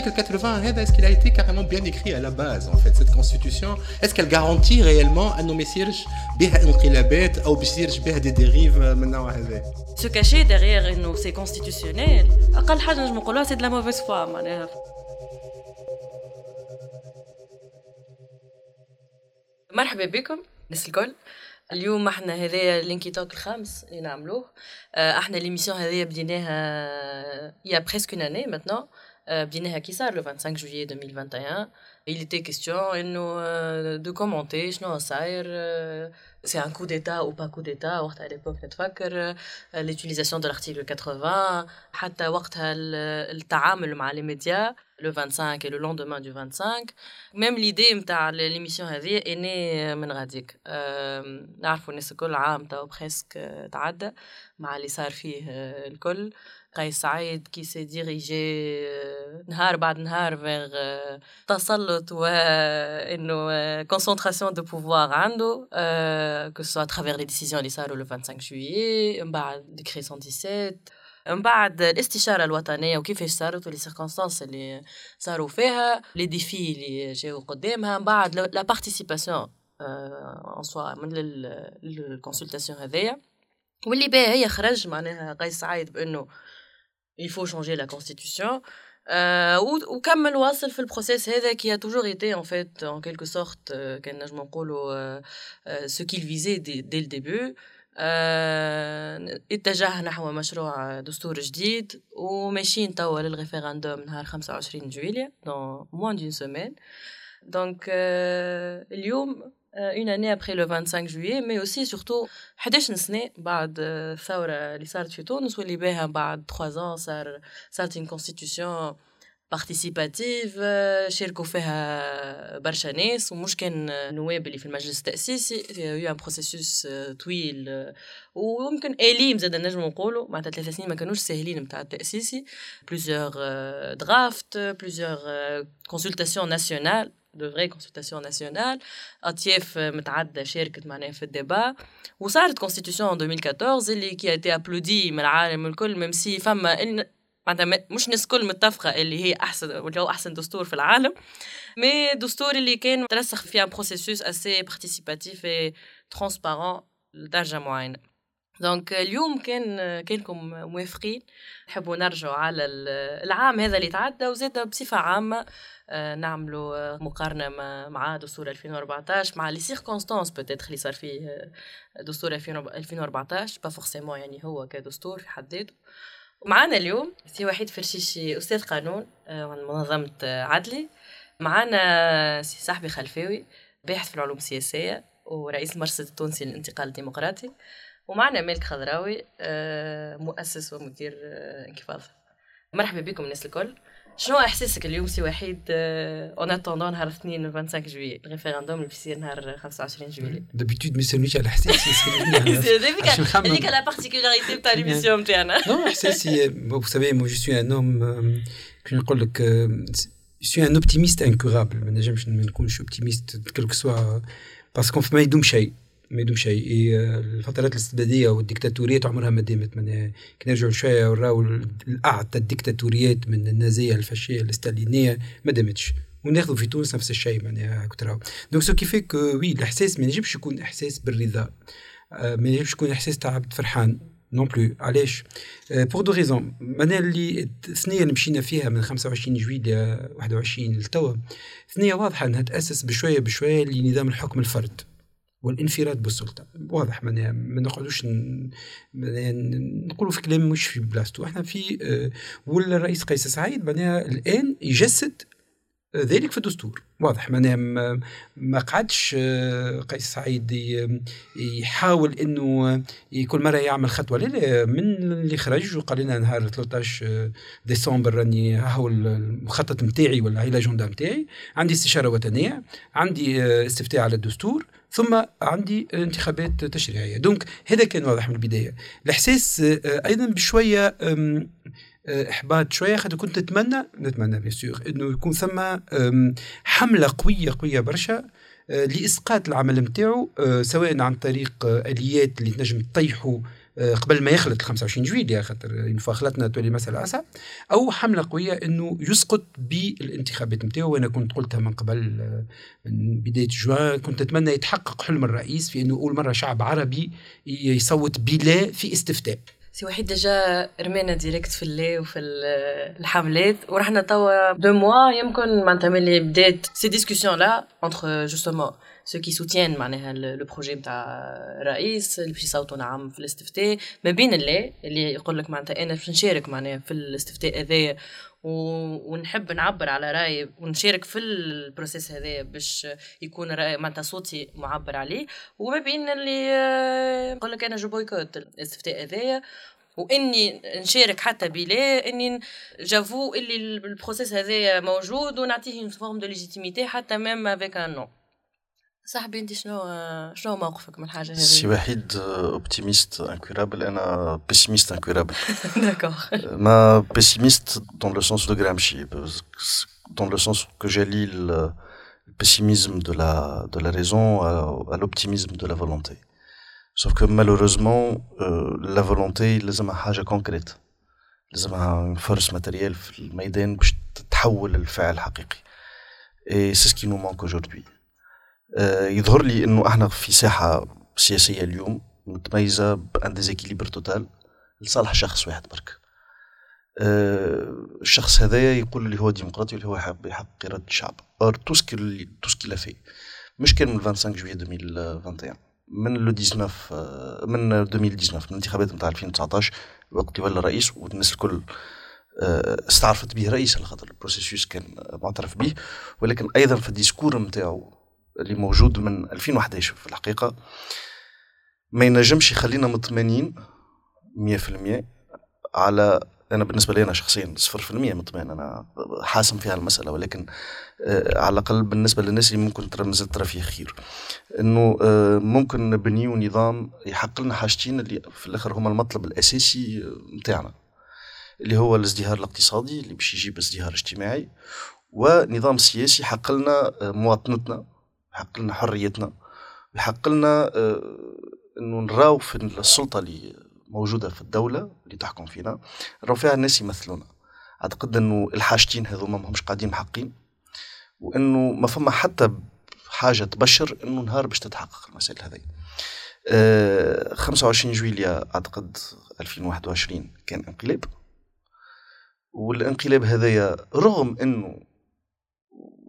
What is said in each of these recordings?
l'article 80 est-ce qu'il a été carrément bien écrit à la base en fait cette constitution? Est-ce qu'elle garantit réellement انه ما يصيرش بها انقلابات أو بيصيرش بها des dérives من النوع هذا Se cacher derrière انه c'est constitutionnel أقل حاجة نجم نقولها c'est de la mauvaise foi معناها مرحبا بكم الناس الكل اليوم إحنا هذايا l'Inkytalk الخامس اللي نعملوه آه، إحنا l'émission هذايا بديناها y a presque une année maintenant بديناها كي صار le 25 juillet 2021 il était question انه de commenter شنو صاير c'est un coup d'état ou pas coup d'état وقتها l'époque نتفكر l'utilisation de l'article 80 حتى وقتها التعامل مع les médias le 25 et le lendemain du 25 même l'idée نتاع l'émission هذه اني من غاديك. نعرفوا الناس الكل عام توا presque تعدى مع اللي صار فيه الكل. قيس سعيد qui s'est dirigé نهار بعد نهار فيغ تسلط وانه concentration de pouvoir عنده que ce soit à travers les décisions اللي صاروا le 25 juillet من بعد décret 117 من بعد الاستشارة الوطنية وكيفاش صارت و les circonstances اللي صاروا فيها les défis اللي جاو قدامها من بعد la participation en soi من ال consultation هذيا. واللي بها هي خرج معناها قيس سعيد بأنه il faut changer la constitution وكمل واصل في ال processus هذا qui a toujours été en fait en quelque sorte كان نجم نقولوا ce qu'il visait dès le début. اتجه نحو مشروع دستور جديد وماشيين توا لل référendum نهار 25 جويليا dans moins d'une semaine donc اليوم une année après le 25 juillet mais aussi surtout 11 سنة بعد الثورة اللي صارت في تونس واللي بها بعد 3 ans صار صارت une constitution participative شاركوا فيها برشا ناس ومش كان نواب اللي في المجلس التأسيسي. y a eu un processus طويل ويمكن آليم زاد نجم نقولوا معناتها ثلاث سنين ما كانوش ساهلين نتاع التأسيسي. plusieurs drafts plusieurs consultations nationales de vraies consultations nationales اطياف متعدده شاركت معناها في ال débat وصارت constitution 2014 اللي qui était applaudie من العالم الكل même si فما معناتها مش الناس الكل متفقة اللي هي احسن ولا هو أحسن دستور في العالم. mais دستور اللي كان ترسخ في un processus assez participatif et transparent لدرجة معينة. donc اليوم كان كانكم موافقين. نحبوا نرجعوا على العام هذا اللي تعدى وزاد بصفة عامة نعملوا مقارنة مع دستور 2014 مع les circonstances peut-être اللي صار فيه دستور 2014 pas forcément يعني هو كدستور في حد ذاته. معانا اليوم سي وحيد فرشيشي أستاذ قانون من منظمة عدلي. معانا سي صحبي خلفاوي باحث في العلوم السياسية ورئيس المرصد التونسي للانتقال الديمقراطي. ومعنا مالك خضراوي مؤسس ومدير انكفاضة مرحبا بكم الناس الكل. شنو إحساسك اليوم سي وحيد en attendant نهار اثنين 25 جويي ال référendum اللي بيصير نهار 25 جويي d'habitude ما يسالنيش على إحساسي هذيك la particularité تاع l'émission تاعنا non إحساسي vous savez moi je suis un homme كي نقول لك suis un optimiste incurable ما نجمش ما نكونش optimiste quel que soit parce que ما يدوم شيء. ما يدوم شيء. الفترات الاستبدادية والديكتاتوريات عمرها ما دامت. من نرجعوا شوية ونراو لأعتى الديكتاتوريات من النازية الفاشية الستالينيه ما دامتش. وناخذوا في تونس نفس الشيء معناها تراو donc ce qui fait que oui الإحساس ما ينجمش يكون إحساس بالرضا. ما ينجمش يكون إحساس تاع عبد فرحان. non plus علاش؟ pour deux raisons معناها اللي الثنية اللي مشينا فيها من 25 جويلية 21 لتوا ثنيه واضحة إنها تأسس بشوية بشوية لنظام الحكم الفرد. والانفراد بالسلطة. واضح ما نقعدوش نقولوا في كلام مش في بلاصتو إحنا في والرئيس قيس سعيد معناها الآن يجسد ذلك في الدستور. واضح معناها ما قعدش قيس سعيد يحاول إنه كل مرة يعمل خطوة. لا لا من اللي خرج وقال لنا نهار 13 ديسمبر راني هو المخطط نتاعي ولا هي l'agenda نتاعي عندي استشارة وطنية عندي استفتاء على الدستور. ثم عندي انتخابات تشريعية. donc هذا كان واضح من البداية. الإحساس أيضا بشوية إحباط شوية خاطر كنت نتمنى نتمنى bien sûr إنه يكون ثم حملة قوية قوية برشا لإسقاط العمل نتاعو سواء عن طريق آليات اللي تنجم تطيحوا آه، قبل ما يخلط 25 جويلية خاطر fois خلطنا تولي مسألة أصعب أو حملة قوية أنه يسقط بالانتخابات نتاعو. وأنا كنت قلتها من قبل آه، من بداية جوان. كنت أتمنى يتحقق حلم الرئيس في أنه أول مرة شعب عربي يصوت بلا في استفتاء. سي وحيد déjà رمينا direct في اللي وفي الحملات. ورحنا توا deux mois. يمكن معناتها ملي بدات ces discussions-là entre justement ceux qui soutiennent معناها le projet نتاع الرئيس اللي باش يصوتوا نعم في الاستفتاء. ما بين اللي اللي يقول لك معناتها أنا باش نشارك معناها في الاستفتاء هذايا. ونحب نعبر على رايي ونشارك في ال process هذا باش يكون رأي معناتها صوتي معبر عليه. وما بين اللي يقول لك أنا je boycotte الاستفتاء هذايا. وإني نشارك حتى بلا إني j'avoue اللي ال process هذايا موجود ونعطيه forme de légitimité حتى même avec un non صحبي انت شنو شنو موقفك من الحاجة هذه؟ سي وحيد optimiste incurable أنا pessimiste incurable d'accord mais pessimiste dans le sens de Gramsci. Dans le sens que j'allie le pessimisme de la de la raison à, à l'optimisme de la volonté. Sauf que malheureusement euh, la volonté لازمها حاجة concrète لازمها force matérielle في الميدان باش تتحول لفعل حقيقي. Et c'est ce qui nous manque aujourd'hui. آه، يظهر لي إنه إحنا في ساحة سياسية اليوم متميزة ب un déséquilibre total لصالح شخص واحد برك. آه، الشخص هذايا يقول اللي هو ديمقراطي واللي هو يحب يحقق اراده الشعب. or tout ce qui l'a fait مش كان من 25 جويي 2021 من le 19 من 2019 من الانتخابات نتاع 2019 وقت يولى رئيس والناس الكل آه، استعرفت به رئيس على خاطر ال processus كان معترف به. ولكن أيضا في ال discours نتاعو اللي موجود من 2011 في الحقيقة ما ينجمش يخلينا مطمئنين 100% على أنا بالنسبة لي أنا شخصيا 0% مطمئن أنا حاسم في المسألة ولكن آه على الأقل بالنسبة للناس اللي ممكن ترى مازال ترى فيه خير. إنه آه ممكن نبنيو نظام يحقق لنا حاجتين اللي في الآخر هما المطلب الأساسي نتاعنا اللي هو الازدهار الاقتصادي اللي باش يجيب ازدهار اجتماعي ونظام سياسي يحقق لنا آه، مواطنتنا يحقق لنا حريتنا يحقق لنا آه، إنه نراو في السلطة اللي موجودة في الدولة اللي تحكم فينا نراو فيها الناس يمثلونا. أعتقد إنه الحاجتين هذوما ما همش قاعدين محقين وإنه ما فما حتى حاجة تبشر إنه نهار باش تتحقق المسائل هذه أه 25 جويليا أعتقد 2021 كان انقلاب والانقلاب هذايا رغم إنه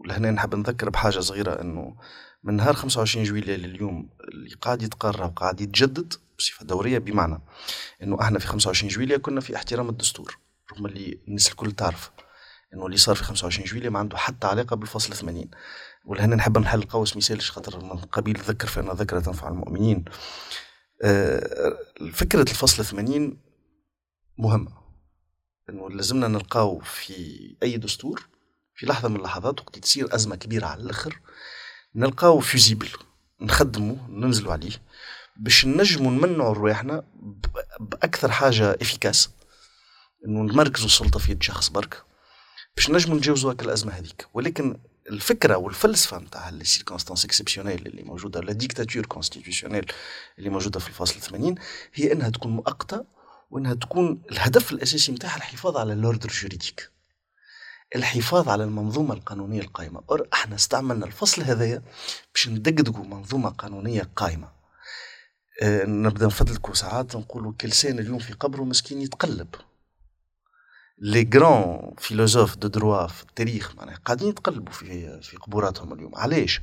ولهنا نحب نذكر بحاجة صغيرة أنه من نهار 25 جويلية لليوم اللي قاعد يتقرر وقاعد يتجدد بصفة دورية بمعنى أنه إحنا في 25 جويلية كنا في احترام الدستور رغم اللي الناس الكل تعرف أنه اللي صار في 25 جويلية ما عنده حتى علاقة بالفصل 80 ولهنا نحب نحل قوس مثالش خاطر من قبيل ذكر فإن ذكر تنفع المؤمنين. آه، فكرة الفصل 80 مهمة. إنه لازمنا نلقاو في أي دستور في لحظة من اللحظات وقت تصير أزمة كبيرة على الآخر نلقاو visible نخدموا ننزلوا عليه باش نجموا نمنعوا رواحنا بأكثر حاجة efficace إنه نمركزوا السلطه في يد شخص برك باش نجموا نتجاوزوا الأزمة هذيك. ولكن الفكرة والفلسفة نتاع ال circonstances exceptionnelles اللي موجودة la dictature constitutionnelle اللي موجودة في الفصل 80 هي إنها تكون مؤقتة وإنها تكون الهدف الأساسي نتاعها الحفاظ على ال ordre juridique الحفاظ على المنظومة القانونية القائمة. إحنا استعملنا الفصل هذايا باش ندقدقوا منظومة قانونية قائمة. آه نبدأ نتفدلكوا ساعات نقولوا كلسن اليوم في قبره مسكين يتقلب. les grands philosophes de droit في التاريخ معناها قاعدين يتقلبوا في في قبوراتهم اليوم. علاش؟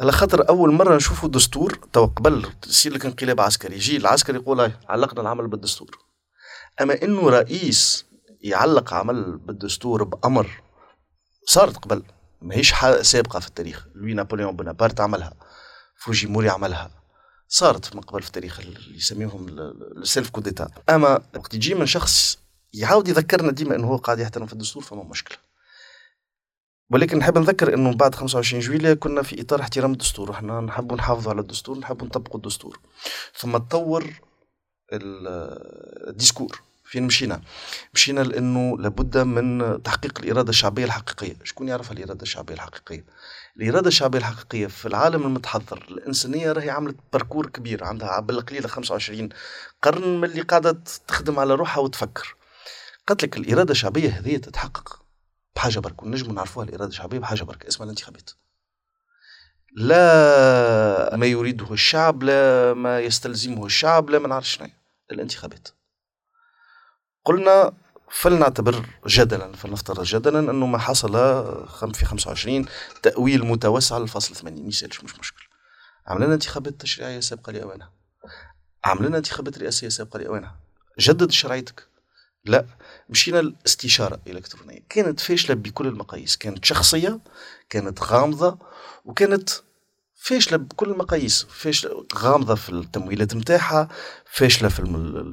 على خاطر أول مرة نشوفوا دستور تو قبل يصير لك انقلاب عسكري يجي العسكري يقول علقنا العمل بالدستور. أما إنه رئيس يعلق عمل بالدستور بأمر صارت قبل ماهيش سابقة في التاريخ. لوي نابليون بونابرت عملها فوجيموري عملها. صارت من قبل في التاريخ اللي يسميهم ال self coup d'état أما وقت يجي من شخص يعاود يذكرنا ديما إنه هو قاعد يحترم في الدستور فما مشكلة. ولكن نحب نذكر إنه بعد 25 جويلية كنا في إطار احترام الدستور. إحنا نحب نحافظوا على الدستور نحب نطبقوا الدستور. ثم تطور ال discours. فين مشينا؟ مشينا لأنه لابد من تحقيق الإرادة الشعبية الحقيقية، شكون يعرف الإرادة الشعبية الحقيقية؟ الإرادة الشعبية الحقيقية في العالم المتحضر الإنسانية راهي عملت parcours كبير عندها بالقليلة 25 قرن من اللي قاعدة تخدم على روحها وتفكر. قالت لك الإرادة الشعبية هذه تتحقق بحاجة برك ونجموا نعرفوها الإرادة الشعبية بحاجة برك اسمها الانتخابات. لا ما يريده الشعب لا ما يستلزمه الشعب لا ما نعرف شنو الانتخابات قلنا فلنعتبر جدلا فلنفترض جدلا أنه ما حصل في 25 تأويل متوسع للفصل 80 ما يسالش مش مشكل. عملنا انتخابات تشريعية سابقة لأوانها. عملنا انتخابات رئاسية سابقة لأوانها. جدد شرعيتك. لا مشينا الاستشاره الالكترونيه كانت فاشلة بكل المقاييس. كانت شخصية كانت غامضة وكانت فاشلة بكل المقاييس فاشلة غامضة في التمويلات نتاعها فاشلة في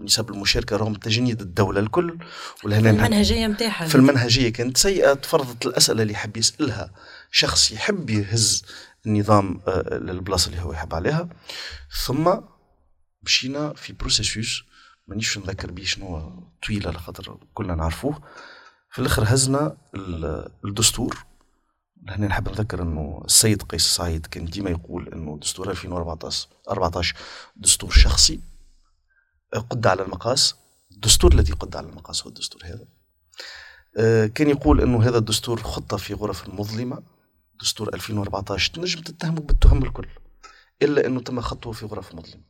نسب المشاركة رغم تجنيد الدولة الكل ولهنا المنهجية نتاعها في المنهجية كانت سيئة تفرضت الأسئلة اللي يحب يسألها شخص يحب يهز النظام آه، للبلاصة اللي هو يحب عليها. ثم مشينا في بروسيسوس مانيش نذكر بيه شنو طويل على خاطر كلنا نعرفوه. في الأخر هزنا الدستور. هنا نحب نذكر إنه السيد قيس سعيد كان ديما يقول إنه دستور 2014 14 دستور شخصي قد على المقاس الدستور الذي قد على المقاس هو الدستور هذا. آه، كان يقول إنه هذا الدستور خطه في غرف مظلمه دستور 2014 تنجم تتهمه بالتهم الكل إلا إنه تم خطه في غرف مظلمة.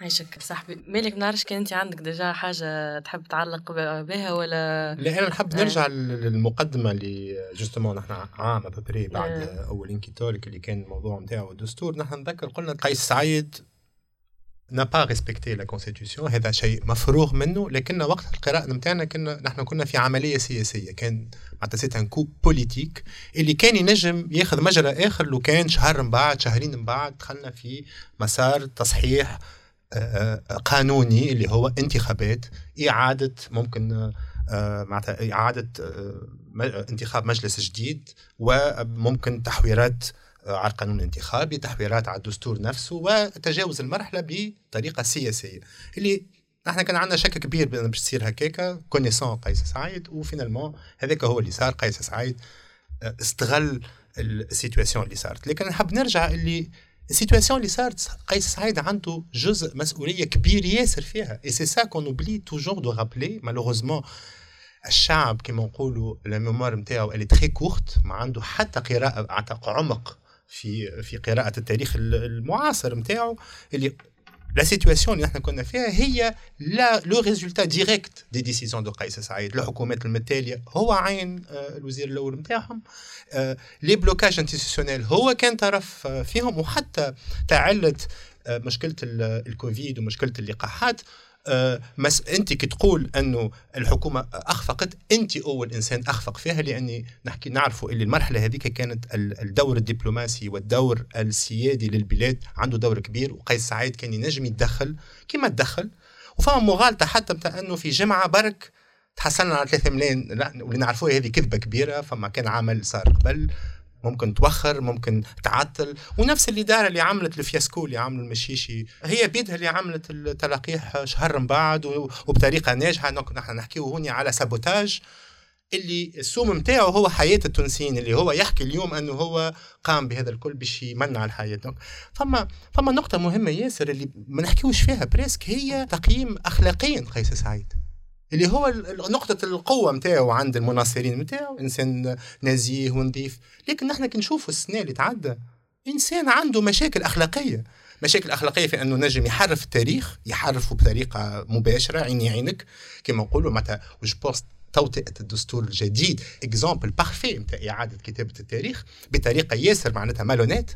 عايشك صاحبي. ما نعرفش كان انت عندك déjà حاجة تحب تعلق بها ولا؟ لا أنا نحب نرجع آه. للمقدمة اللي justement نحن عام après بعد آه. اول Inkytalk اللي كان الموضوع نتاعو الدستور نحن نذكر قلنا قيس سعيد n'a pas respecté la constitution. هذا شيء مفروغ منه. لكن وقت القراءة نتاعنا كنا نحن كنا في عملية سياسية. كان معناتها c'est un coup politique اللي كان ينجم ياخذ مجرى آخر لو كان شهر من بعد شهرين من بعد دخلنا في مسار تصحيح قانوني اللي هو انتخابات إعادة ممكن آه، معناتها إعادة آه، انتخاب مجلس جديد وممكن تحويرات آه، على القانون الانتخابي تحويرات على الدستور نفسه وتجاوز المرحلة بطريقة سياسية. اللي نحن كان عندنا شك كبير باش تصير هكاكا connaissant قيس سعيد و finalement هذاك هو اللي صار قيس سعيد استغل ال situation اللي صارت. لكن نحب نرجع اللي ال situation اللي صارت قيس سعيد عنده جزء مسؤوليه كبير ياسر فيها et c'est ça qu'on oublie toujours de rappeler malheureusement الشعب كما نقولوا ال mémoire نتاعو اللي très courte ما عنده حتى قراءه عمق في في قراءه التاريخ المعاصر نتاعو اللي la situation اللي إحنا كنا فيها هي la le résultat direct des décisions de قيس سعيد الحكومات المتاليه هو عين آه، الوزير الأول نتاعهم les blocages institutionnels هو كان طرف آه، فيهم. وحتى تعلت آه، مشكلة الكوفيد ومشكلة اللقاحات. mais انت كي تقول أنه الحكومة أخفقت انت أول إنسان أخفق فيها لأني نحكي نعرفوا اللي المرحلة هذيك كانت الدور الدبلوماسي والدور السيادي للبلاد عنده دور كبير وقيس سعيد كان ينجم يتدخل كما تدخل وفما مغالطة حتى بتاع أنه في جمعة برك تحصلنا على 3 ملايين واللي نعرفوها هذه كذبة كبيرة فما كان عمل صار قبل. ممكن توخر ممكن تعطل. ونفس الإدارة اللي عملت ال fiasco اللي عملوا المشيشي. هي بيدها اللي عملت التلقيح شهر من بعد وبطريقة ناجحة. نحن نحكيو هوني على sabotage. اللي السوم نتاعو هو حياة التونسيين اللي هو يحكي اليوم إنه هو قام بهذا الكل باش يمنع الحياة. فما فما نقطة مهمة ياسر اللي ما نحكيوش فيها presque هي تقييم اخلاقيا قيس سعيد. اللي هو نقطة القوة متاعه عند المناصرين متاعه إنسان نزيه ونظيف لكن نحن كي نشوفوا السنة اللي تعدى إنسان عنده مشاكل أخلاقية. مشاكل أخلاقية في أنه نجم يحرف التاريخ يحرفه بطريقة مباشرة عيني عينك. كما نقولوا متى وج بوست توطئة الدستور الجديد. exemple parfait نتاع إعادة كتابة التاريخ بطريقة ياسر معناتها malhonnête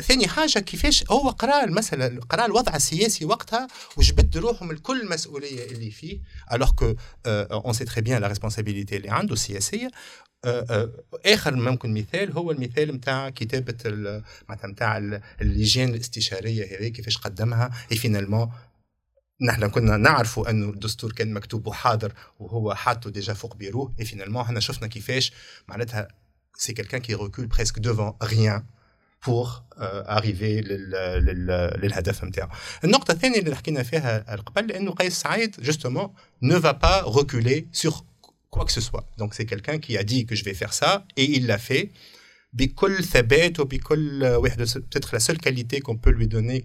ثاني حاجة كيفاش هو قرأ المسألة قرأ الوضع السياسي وقتها وجبد روحه من كل المسؤوليه اللي فيه alors qu'on sait très bien la responsabilité اللي عنده السياسية. آه، آه، آخر ممكن مثال هو المثال نتاع كتابة معناتها نتاع اللجان الاستشارية هذه كيفاش قدمها et finalement نحن كنا نعرفوا انه الدستور كان مكتوب وحاضر وهو حاطه déjà فوق بيروه. et finalement إحنا شفنا كيفاش معناتها c'est quelqu'un qui recule presque devant rien pour arriver للهدف نتاعو. النقطة الثانية اللي حكينا فيها قبل إنه قيس سعيد justement ne va pas reculer sur quoi que ce soit. Donc c'est quelqu'un qui a dit que je vais faire ça et il l'a fait بكل ثبات وبكل واحد peut-être la seule qualité qu'on peut lui donner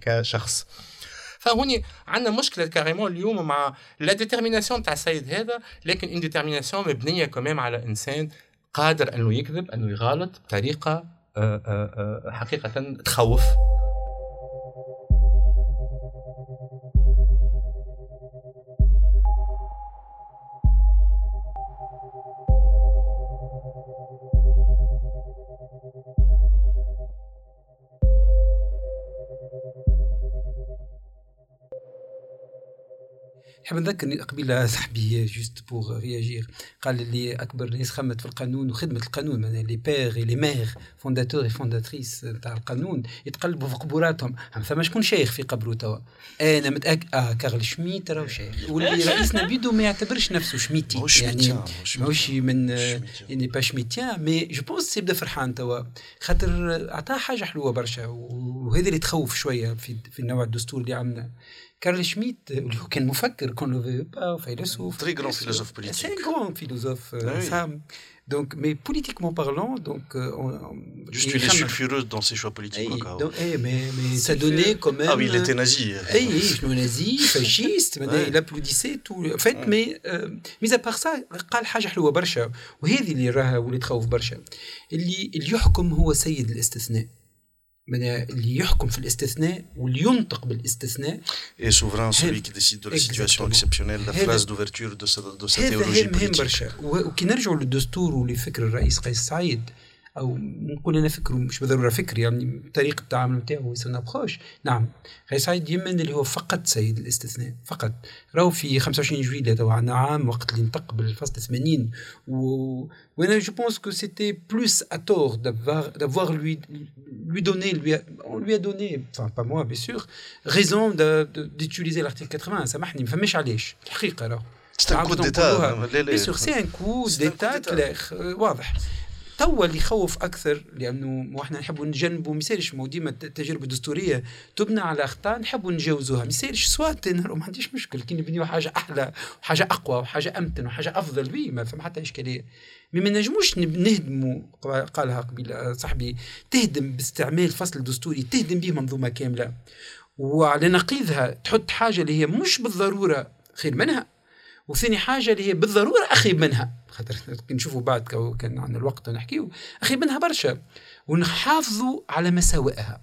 فهوني عندنا مشكلة carrément اليوم مع la détermination تاع السيد هذا لكن une détermination مبنية كمان على إنسان قادر أنه يكذب أنه يغالط بطريقة آه، آه، آه، حقيقة تخوف. نحب نذكر قبيلة صاحبي juste pour réagir قال لي أكبر ناس خمت في القانون وخدمه القانون معناها les pères les mères fondateurs et fondatrices تاع القانون يتقلبوا في قبوراتهم. ثم شكون شيخ في قبره توا؟ أنا متأكد آه كارل شميت راهو شيخ. واللي رئيسنا بيدو ما يعتبرش نفسه شميتي. يعني ماهوش من يعني pas schmittien mais je pense يبدا فرحان توا. خاطر عطاه حاجة حلوة برشا وهذا اللي تخوف شوية في في النوع الدستور اللي عندنا. كارل شميت اللي هو كان مفكر كون لو فيلسوف تري غران فيلوزوف بوليتيك سي غران فيلوزوف سام Donc, mais politiquement parlant, donc. Euh, on, Juste une sulfureuse dans ses choix politiques. Eh, donc, eh, mais, mais ça donnait quand même. Ah oui, il était nazi. Eh, oui, nazi, fasciste, il applaudissait tout. En fait, mais, euh, mis à part ça, قال حاجة حلوة برشا وهذه اللي راها واللي تخوف برشا اللي اللي يحكم هو سيد الاستثناء. من اللي يحكم في الاستثناء واللي ينطق بالاستثناء. اي سوفران سولي كي ديسيد دو سيتواسيون اكسبسيونيل لا فراز دوفرتور دو de sa théologie هذا مهم برشا. وكي نرجعوا للدستور ولفكر الرئيس قيس سعيد أو نقول أنا فكره مش بالضروره فكر يعني طريقة التعامل نتاعو son approche نعم. غير سعيد يمن اللي هو فقط سيد الاستثناء فقط. راهو في 25 جويلية تو عندنا عام وقت اللي انتق بالفصل 80 و وأنا je pense que c'était plus à tort d'avoir lui lui donner lui a, on lui a donné enfin pas moi bien sûr raison d'utiliser l'article 80 سامحني ما فماش علاش الحقيقة راه c'est un coup d'état bien sûr c'est un coup d'état clair واضح توا اللي يخوف أكثر لأنه إحنا نحبوا نجنبوا ما يصيرش ديما التجربه الدستوريه تبنى على أخطاء نحبوا نجاوزوها. ما يصيرش soit ما عنديش مشكل. كي نبنيو حاجة أحلى وحاجة أقوى وحاجة أمتن وحاجة أفضل بي ما فما حتى إشكالية. ما نجموش نهدموا قالها قبيل صاحبي تهدم باستعمال فصل دستوري تهدم به منظومة كاملة. وعلى نقيضها تحط حاجة اللي هي مش بالضرورة خير منها. وثاني حاجة اللي هي بالضرورة اخيب منها. خاطر نشوفوا بعد كان عندنا الوقت نحكيو اخيب منها برشا. ونحافظوا على مساوئها.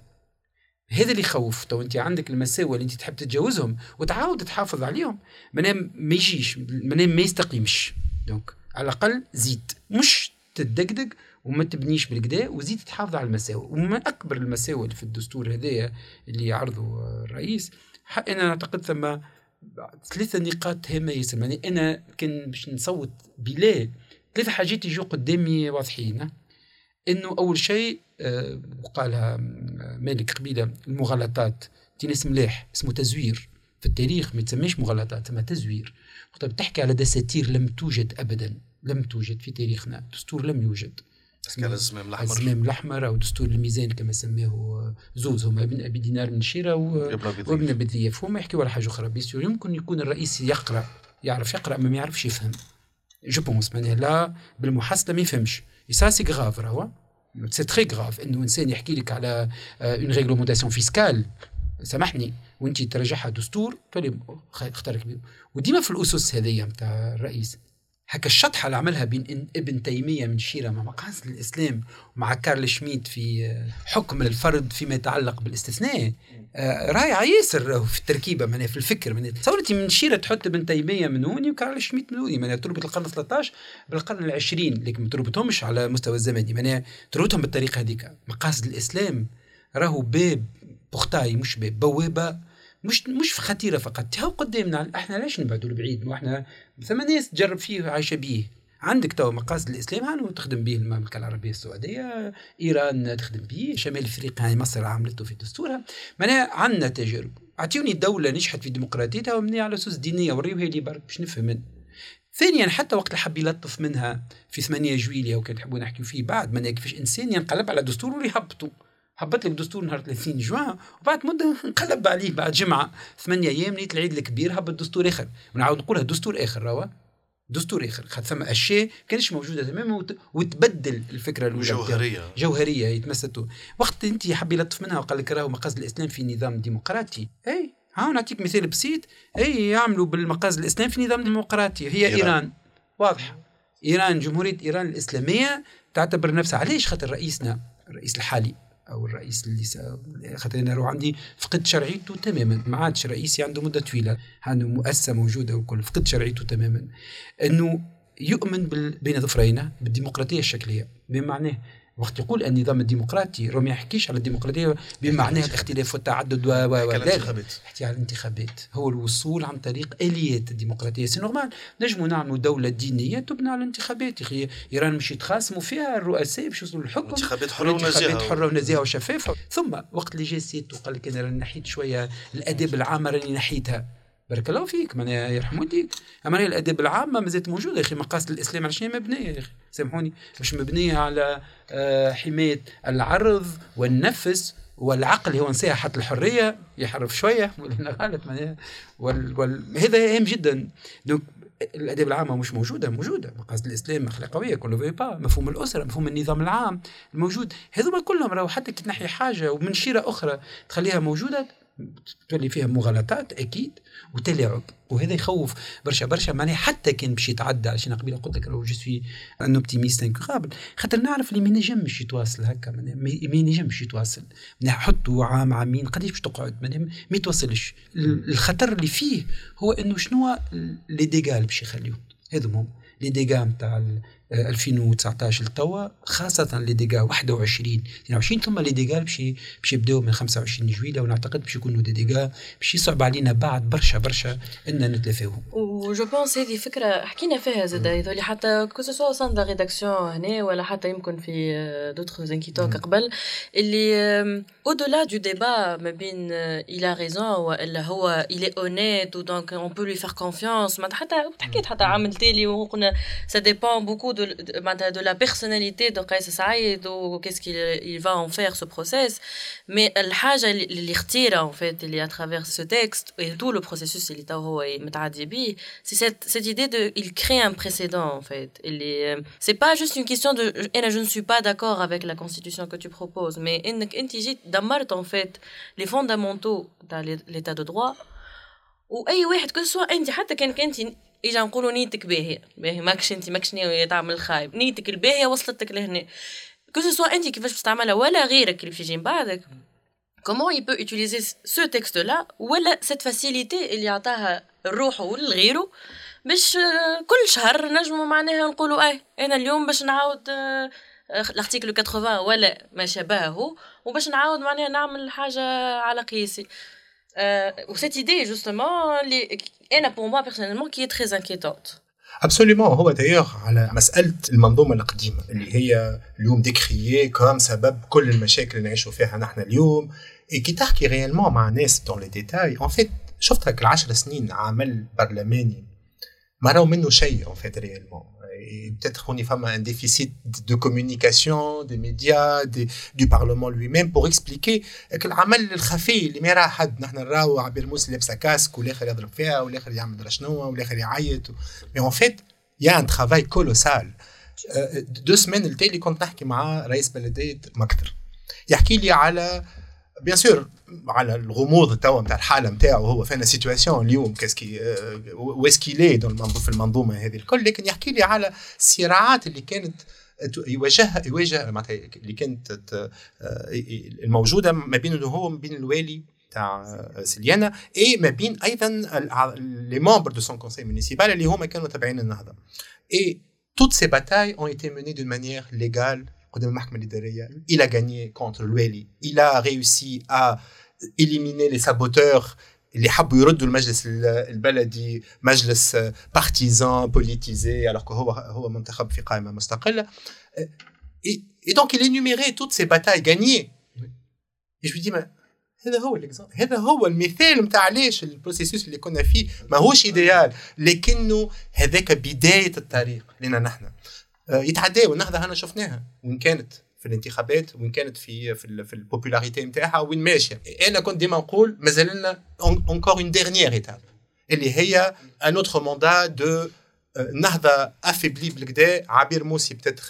هذا اللي يخوف. تو أنت عندك المساوئ اللي أنت تحب تتجاوزهم وتعاود تحافظ عليهم منام ما يجيش منام ما يستقيمش. donc على الأقل زيد. مش تدقدق وما تبنيش بالكدا وزيد تحافظ على المساوئ. ومن أكبر المساوئ في الدستور هذايا اللي يعرضه الرئيس أنا أعتقد ثم ثلاثة نقاط هامة ياسر. يعني أنا كان باش نصوت بلا ثلاثة حاجات يجوا قدامي واضحين. إنه أول شيء آه وقالها مالك قبيلة المغالطات. تي ناس ملاح اسمه تزوير. في التاريخ ما تسميش مغالطات تسمى تزوير. طيب تحكي على دساتير لم توجد ابدا لم توجد في تاريخنا. دستور لم يوجد. كان الزمام الاحمر الزمام الاحمر أو دستور الميزان كما سماه زوز هما ابن ابي دينار من شيره وابن ابي ضياف هما يحكيوا على حاجة أخرى bien sûr يمكن يكون الرئيس يقرا يعرف يقرا ما يعرفش يفهم je pense معناها لا بالمحاسبه ما يفهمش ça c'est grave راهو c'est très grave انه انسان يحكي لك على une réglementation fiscale سامحني وانت ترجعها دستور تولي اختار كبير وديما في الاسس هذيا نتاع الرئيس هكا الشطحة اللي عملها بين ابن تيمية من شيرة مع مقاصد الإسلام ومع كارل شميد في حكم الفرد فيما يتعلق بالاستثناء آه، رائعة ياسر في التركيبة من في الفكر من تصورتي من شيرة تحط ابن تيمية من هوني وكارل شميد من هوني من تربط القرن 13 بالقرن العشرين لكن ما تربطهمش على مستوى الزمني من تربطهم بالطريقة هذيك مقاصد الإسلام راهو باب بختاي مش باب بوابة مش مش في خطيرة فقط هاو قدامنا إحنا علاش نبعدوا لبعيد؟ ما إحنا ثم ناس تجرب فيه عايشة بيه. عندك تو مقاصد الإسلام هانو تخدم به المملكة العربية السعودية إيران تخدم به شمال إفريقيا مصر عملته في دستورها. معناها عندنا تجارب. اعطيوني دولة نجحت في ديمقراطيتها ومبنيه على اسس دينية وريوها لي برك باش نفهم ثانيا حتى وقت اللي حب يلطف منها في 8 جويليا وكان تحبوا نحكي فيه بعد من كيفاش إنسان ينقلب على دستور ويهبطوا. حبت لك دستور نهار 30 جوان وبعد مدة انقلب عليه بعد جمعة ثمانية أيام نيت العيد الكبير هبط دستور آخر. ونعاود نقولها دستور آخر راهو دستور آخر خاطر ثم أشياء كانش موجودة تماما وت... وتبدل الفكرة الأولى جوهرية. جوهرية يتمسته وقت أنت حب يلطف منها وقال لك راهو مقاصد الإسلام في نظام ديمقراطي. إي ها نعطيك مثال بسيط. إي يعملوا بالمقاصد الإسلام في نظام ديمقراطي. هي إيران, إيران. واضحة. إيران جمهورية إيران الإسلامية تعتبر نفسها. علاش؟ خاطر رئيسنا الرئيس الحالي. أو الرئيس اللي خاطر أنا روح عندي فقدت شرعيته تماما. ما عادش رئيسي عنده مدة طويلة. عنده مؤسسة موجودة وكل فقدت شرعيته تماما. إنه يؤمن بين ظفرينا بالديمقراطية الشكلية. بمعناه وقت يقول النظام الديمقراطي راه ما يحكيش على الديمقراطية بمعنى الاختلاف والتعدد و و يحكي على الانتخابات. هو الوصول عن طريق آليات الديمقراطية. c'est normal. نجموا نعملوا دولة دينية تبنى على الانتخابات. يا إيران مش يتخاصموا فيها الرؤساء باش يوصلوا للحكم. انتخابات حرة ونزيهه حرة ونزيهه وشفافة. ثم وقت اللي جا سيتو قال لك أنا نحيت شوية الاداب العامه راني نحيتها بارك الله فيك من يرحم والديك أما الاداب العامه ما زالت موجوده يا أخي مقاصد الإسلام على شنو مبنيه يا أخي؟ سامحوني مش مبنيه على آه، حماية العرض والنفس والعقل. هو مساحة الحرية يحرف شوية غلط معناها. وال... وال... هذا هام جدا. donc الاداب العامه مش موجودة موجودة. مقاصد الإسلام اخلاقويه كله في با مفهوم الأسرة مفهوم النظام العام الموجود هذوما كلهم راهو حتى كي تنحي حاجة ومن شيرة أخرى تخليها موجودة تولي فيها مغالطات أكيد وتلاعب وهذا يخوف برشا برشا معناها حتى كان باش يتعدى عشان قبيلة قلت لك je suis un optimiste incurable خاطر نعرف اللي ما ينجمش يتواصل هكا ما ينجمش يتواصل. حطوا عام عامين قداش باش تقعد ما يتواصلش. الخطر اللي فيه هو إنه شنو les dégâts باش يخليهم. هذا هم les dégâts نتاع 2019 لتوا خاصة les dégâts 21 22 ثم les dégâts باش باش يبداو من 25 جويلة ونعتقد باش يكونوا دي ديغا باش يصعب علينا بعد برشا برشا ان نتلافاوهم. و je pense هذه فكرة حكينا فيها زاد هذول حتى que ce soit dans la rédaction هنا ولا حتى يمكن في d'autres inquiétudes قبل اللي أو دولا دو ديبا ما بين a raison والا هو est honnête ودونك on peut lui faire confiance حتى حكيت حتى عامل تالي وقلنا ça dépend beaucoup de, ben, de, de la personnalité de Kais Saïd ou qu'est-ce qu'il il va en faire ce process. Mais l'haja, il retire en fait, il est à travers ce texte et tout le processus, il est c'est cette, idée de, il crée un précédent en fait. Euh, c'est pas juste une question de, et je ne suis pas d'accord avec la constitution que tu proposes, mais en fait les fondamentaux de l'état de droit. Eh que ce soit اجا نقولوا نيتك باهية. باهي ماكش انت ماكش ناوي تعمل خايب نيتك الباهية وصلتك لهنا. كو سوا انت كيفاش باش تعملها ولا غيرك اللي باش يجي من بعدك il peut utiliser ce texte là ولا cette facilité اللي عطاها لروحه ولغيره باش كل شهر نجموا معناها نقولوا اي أنا اليوم باش نعاود ال article 80 ولا ما شابهه. وباش نعاود معناها نعمل حاجة على قياسي. و cette idée justement أنا pour moi personnellement qui est très inquiétante. absolument هو دايوغ على مساله المنظومه القديمه اللي هي اليوم décriée comme سبب كل المشاكل اللي نعيشوا فيها نحن اليوم كي تحكي réellement مع ناس dans les détails en fait شفت هك العشر سنين عمل برلماني ما راهو منه شيء en fait réellement peut-être qu'on y a un déficit de communication des médias des, du parlement lui-même pour expliquer que العمل الخفي اللي ما يراه حد نحن نراو عبير موسي لابسه casque والاخر يضرب فيها والاخر يعمل شنو والاخر يعيط mais en fait y a un travail colossal دو سمان التالي كنت نحكي مع رئيس بلديه مكتر يحكي لي على bien sûr على الغموض توا نتاع الحالة نتاعو هو dans une situation اليوم qu'est-ce qui واسكيلي في المنظومة هذه الكل لكن يحكي لي على الصراعات اللي كانت يواجهها يواجه معناتها اللي كانت الموجودة ما بين هو ما بين الوالي تاع سليانا اي ما بين أيضا les membres de son conseil municipal اللي هما كانوا تابعين النهضة. اي toutes ces batailles ont été menées d'une manière légale il a gagné contre الوالي. Il a réussi à éliminer les saboteurs اللي حبوا يردوا المجلس البلدي مجلس partisan politisé alors que هو هو منتخب في قائمه مستقله et donc il énumérait toutes ces batailles gagnées. Et je lui dis mais هذا هو ال exemple هذا هو المثال نتاع علاش ال processus اللي كنا فيه ماهوش idéal لكنه هذاك بدايه الطريق لنا نحن يتعداو النهضه هنا شفناها. وين كانت في في الانتخابات وين كانت في في, ال في ال popularité نتاعها وين ماشية. أنا كنت ديما نقول مازال لنا encore une dernière étape اللي هي un autre mandat de نهضة affaiblie بالكدا. عبير موسي peut-être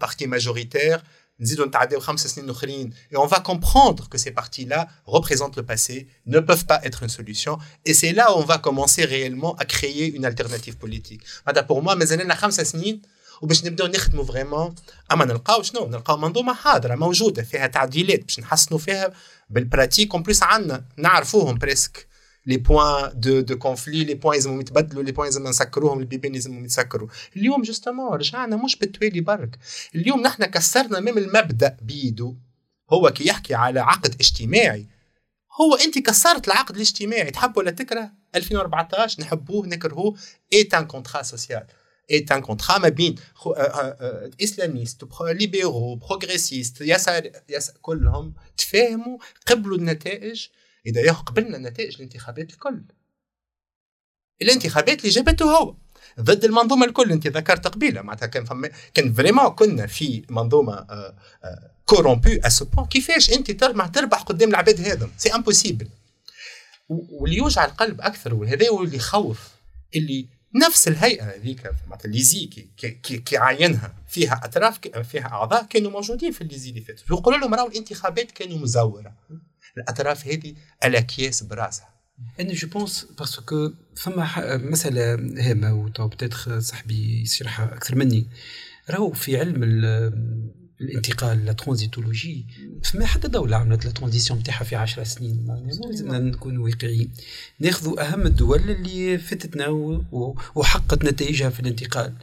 parti majoritaire نزيدو نتعداو خمس سنين أخرين. Et on va comprendre que ces partis là représentent le passé ne peuvent pas être une solution. Et c'est là où on va commencer réellement à créer une alternative politique. هذا pour moi مازال لنا خمس سنين وباش نبداو نخدموا vraiment. أما نلقاو شنو؟ نلقاو منظومة حاضرة موجودة فيها تعديلات باش نحسنوا فيها بالبراتيك. اون بليس عندنا نعرفوهم بريسك لي بوان دو دو كونفلي لي بوان لازم يتبدلوا لي بوان لازم نسكروهم البيبان لازم يتسكروا اليوم جوستومون رجعنا مش بالتوالي برك. اليوم نحن كسرنا ميم المبدأ بيدو. هو كي يحكي على عقد اجتماعي. هو أنت كسرت العقد الاجتماعي تحب ولا تكره؟ 2014 نحبوه نكرهوه. Et un contrat social est un contrat ما بين islamistes libéraux progressistes يسار كلهم تفاهموا قبلوا النتائج اذا قبلنا نتائج الانتخابات الكل الانتخابات اللي جابته هو ضد المنظومة الكل انت ذكرت قبيلة. معناتها كان فما كان vraiment كنا في منظومة corrompue à ce point كيفاش انت تربح تربح قدام العباد هذا c'est impossible واللي يوجع القلب أكثر وهذا هو اللي يخوف اللي نفس الهيئة هذيك معناتها الليزي كي, كي, كي عينها فيها أطراف فيها أعضاء كانوا موجودين في الليزي اللي فاتوا. يقولوا لهم راهو الانتخابات كانوا مزورة. الأطراف هذه الاكياس براسها. أنا جو بونس باسكو فما مسألة هامة وتو بتاتخ صاحبي يشرحها أكثر مني. راهو في علم الانتقال لا ترانزيتولوجي فما حتى دولة عملت la transition نتاعها في 10 سنين لازمنا نكون واقعيين. ناخذوا أهم الدول اللي فاتتنا وحققت نتائجها في الانتقال.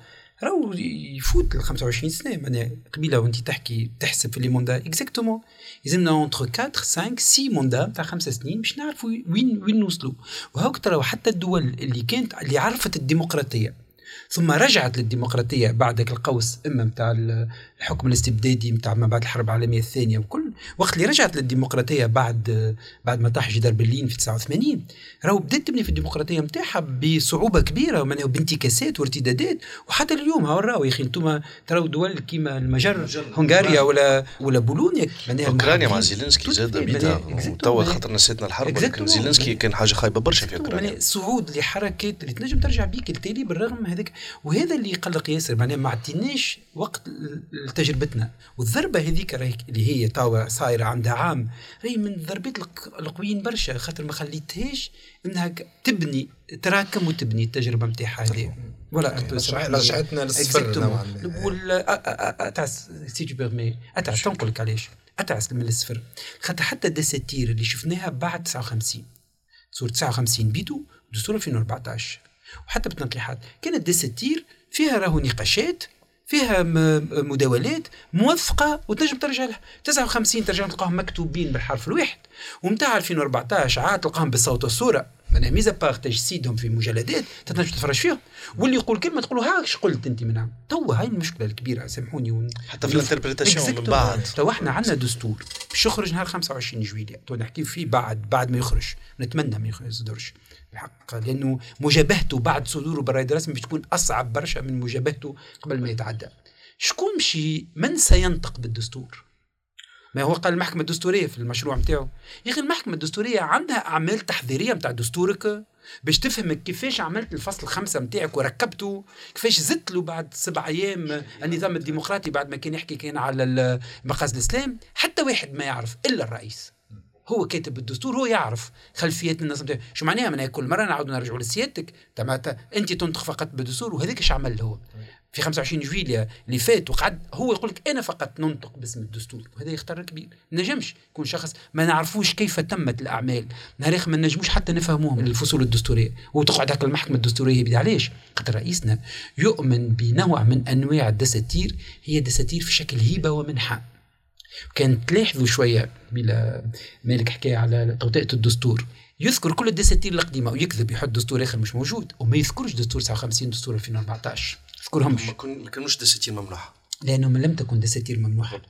راهو يفوت ال 25 سنة معناها قبيلة وانت تحكي تحسب في les mandats. exactement يلزمنا entre 4 5 6 mandats تاع خمس سنين باش نعرفوا وين وين نوصلوا. وهاك ترى حتى الدول اللي كانت اللي عرفت الديمقراطية. ثم رجعت للديمقراطية بعد القوس إما نتاع الحكم الاستبدادي نتاع ما بعد الحرب العالمية الثانية وكل وقت اللي رجعت للديمقراطية بعد بعد ما طاح جدار برلين في 89 راهو بدات تبني في الديمقراطية نتاعها بصعوبة كبيرة بانتكاسات وارتدادات وحتى اليوم هاو راهو يا أخي أنتم تراو دول كيما المجر هنغاريا ولا ولا بولونيا اوكرانيا مع زيلينسكي زاد بيتا توا خاطر نسيتنا الحرب لكن زيلينسكي كان حاجة خايبة برشا في أوكرانيا. صعود لحركات اللي تنجم ترجع بيك التالي بالرغم هذاك وهذا اللي يقلق ياسر معناها ما عطيناش وقت لتجربتنا. والضربة هذيك اللي هي توا صايرة عندها عام راهي من الضربات القويين برشا خاطر ما خليتهاش إنها تبني تراكم وتبني التجربة نتاعها هذه. ولا رجعتنا للصفر نوعا. ما اتعس سي جو بيرمي أتعس تنقل لك علاش. أتعس من الصفر. خاطر حتى الدساتير اللي شفناها بعد 59 صورة 59 بيتو دستور 2014 وحتى بالتنقيحات. كانت دساتير فيها راهو نقاشات فيها مداولات موثقة وتنجم ترجع لها. 59 ترجع تلقاهم مكتوبين بالحرف الواحد ومتاع 2014 عاد تلقاهم بالصوت والصورة. معناها ميزا بار تجسيدهم في مجلدات تنجم تتفرج فيهم واللي يقول كلمة تقول ها إيش قلت أنت منها؟ توا هاي المشكلة الكبيرة سامحوني. ون... حتى في الانتربريتاسيون من بعد. تو إحنا عندنا دستور. باش يخرج نهار 25 جويلية. تو نحكي فيه بعد بعد ما يخرج. نتمنى ما يصدرش. الحق لأنه مجابهته بعد صدوره بالراي الرسمي بتكون أصعب برشا من مجابهته قبل ما يتعدى. شكون مشي من سينطق بالدستور؟ ما هو قال المحكمة الدستورية في المشروع نتاعو يا أخي المحكمة الدستورية عندها أعمال تحضيريه نتاع دستورك باش تفهمك كيفاش عملت الفصل الخمسة نتاعك وركبته كيفاش زدت له بعد سبع أيام النظام الديمقراطي بعد ما كان يحكي كان على مقاصد الإسلام. حتى واحد ما يعرف إلا الرئيس. هو كاتب الدستور هو يعرف خلفيات النظام شو معناها؟ من كل مرة نعاود نرجعوا لسيادتك. أنت تنطق فقط بالدستور وهذاك إيش عمل هو؟ في 25 جويليا اللي فات وقعد هو يقول لك أنا فقط ننطق باسم الدستور وهذا يختار كبير نجمش يكون شخص ما نعرفوش كيف تمت الأعمال نهار ما نجموش حتى نفهموهم الفصول الدستورية. وتقعد هكا المحكمة الدستورية بدا علاش؟ خاطر رئيسنا يؤمن بنوع من أنواع الدساتير هي دساتير في شكل هيبه ومنحة. كان تلاحظوا شوية بلا مالك حكاية على توطئة الدستور. يذكر كل الدساتير القديمة ويكذب يحط دستور آخر مش موجود وما يذكرش دستور 59 دستور 2014 يذكرهمش ما كانوش دساتير ممنوحة. لأنه لم تكن دساتير ممنوحة.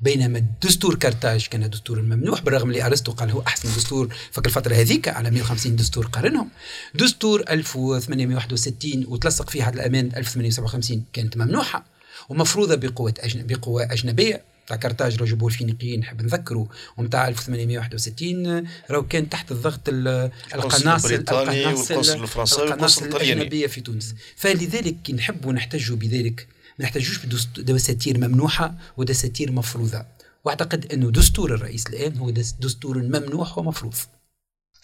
بينما دستور كارتاج كان دستور ممنوح بالرغم اللي أرسطو قال هو أحسن دستور فك الفترة هذيك على 150 دستور قارنهم. دستور 1861 وتلصق فيه عهد الأمان 1857 كانت ممنوحة ومفروضة بقوة أجن... بقوى أجنبية. تاع كارتاج راهو جابوه الفينيقيين نحب نذكروا ومتاع 1861 راهو كان تحت الضغط القناص القناص القناص الأجنبية في تونس. فلذلك كي نحبوا نحتجوا بذلك ما نحتاجوش بدساتير ممنوحة ودساتير مفروضة. واعتقد أنه دستور الرئيس الآن هو دستور ممنوح ومفروض.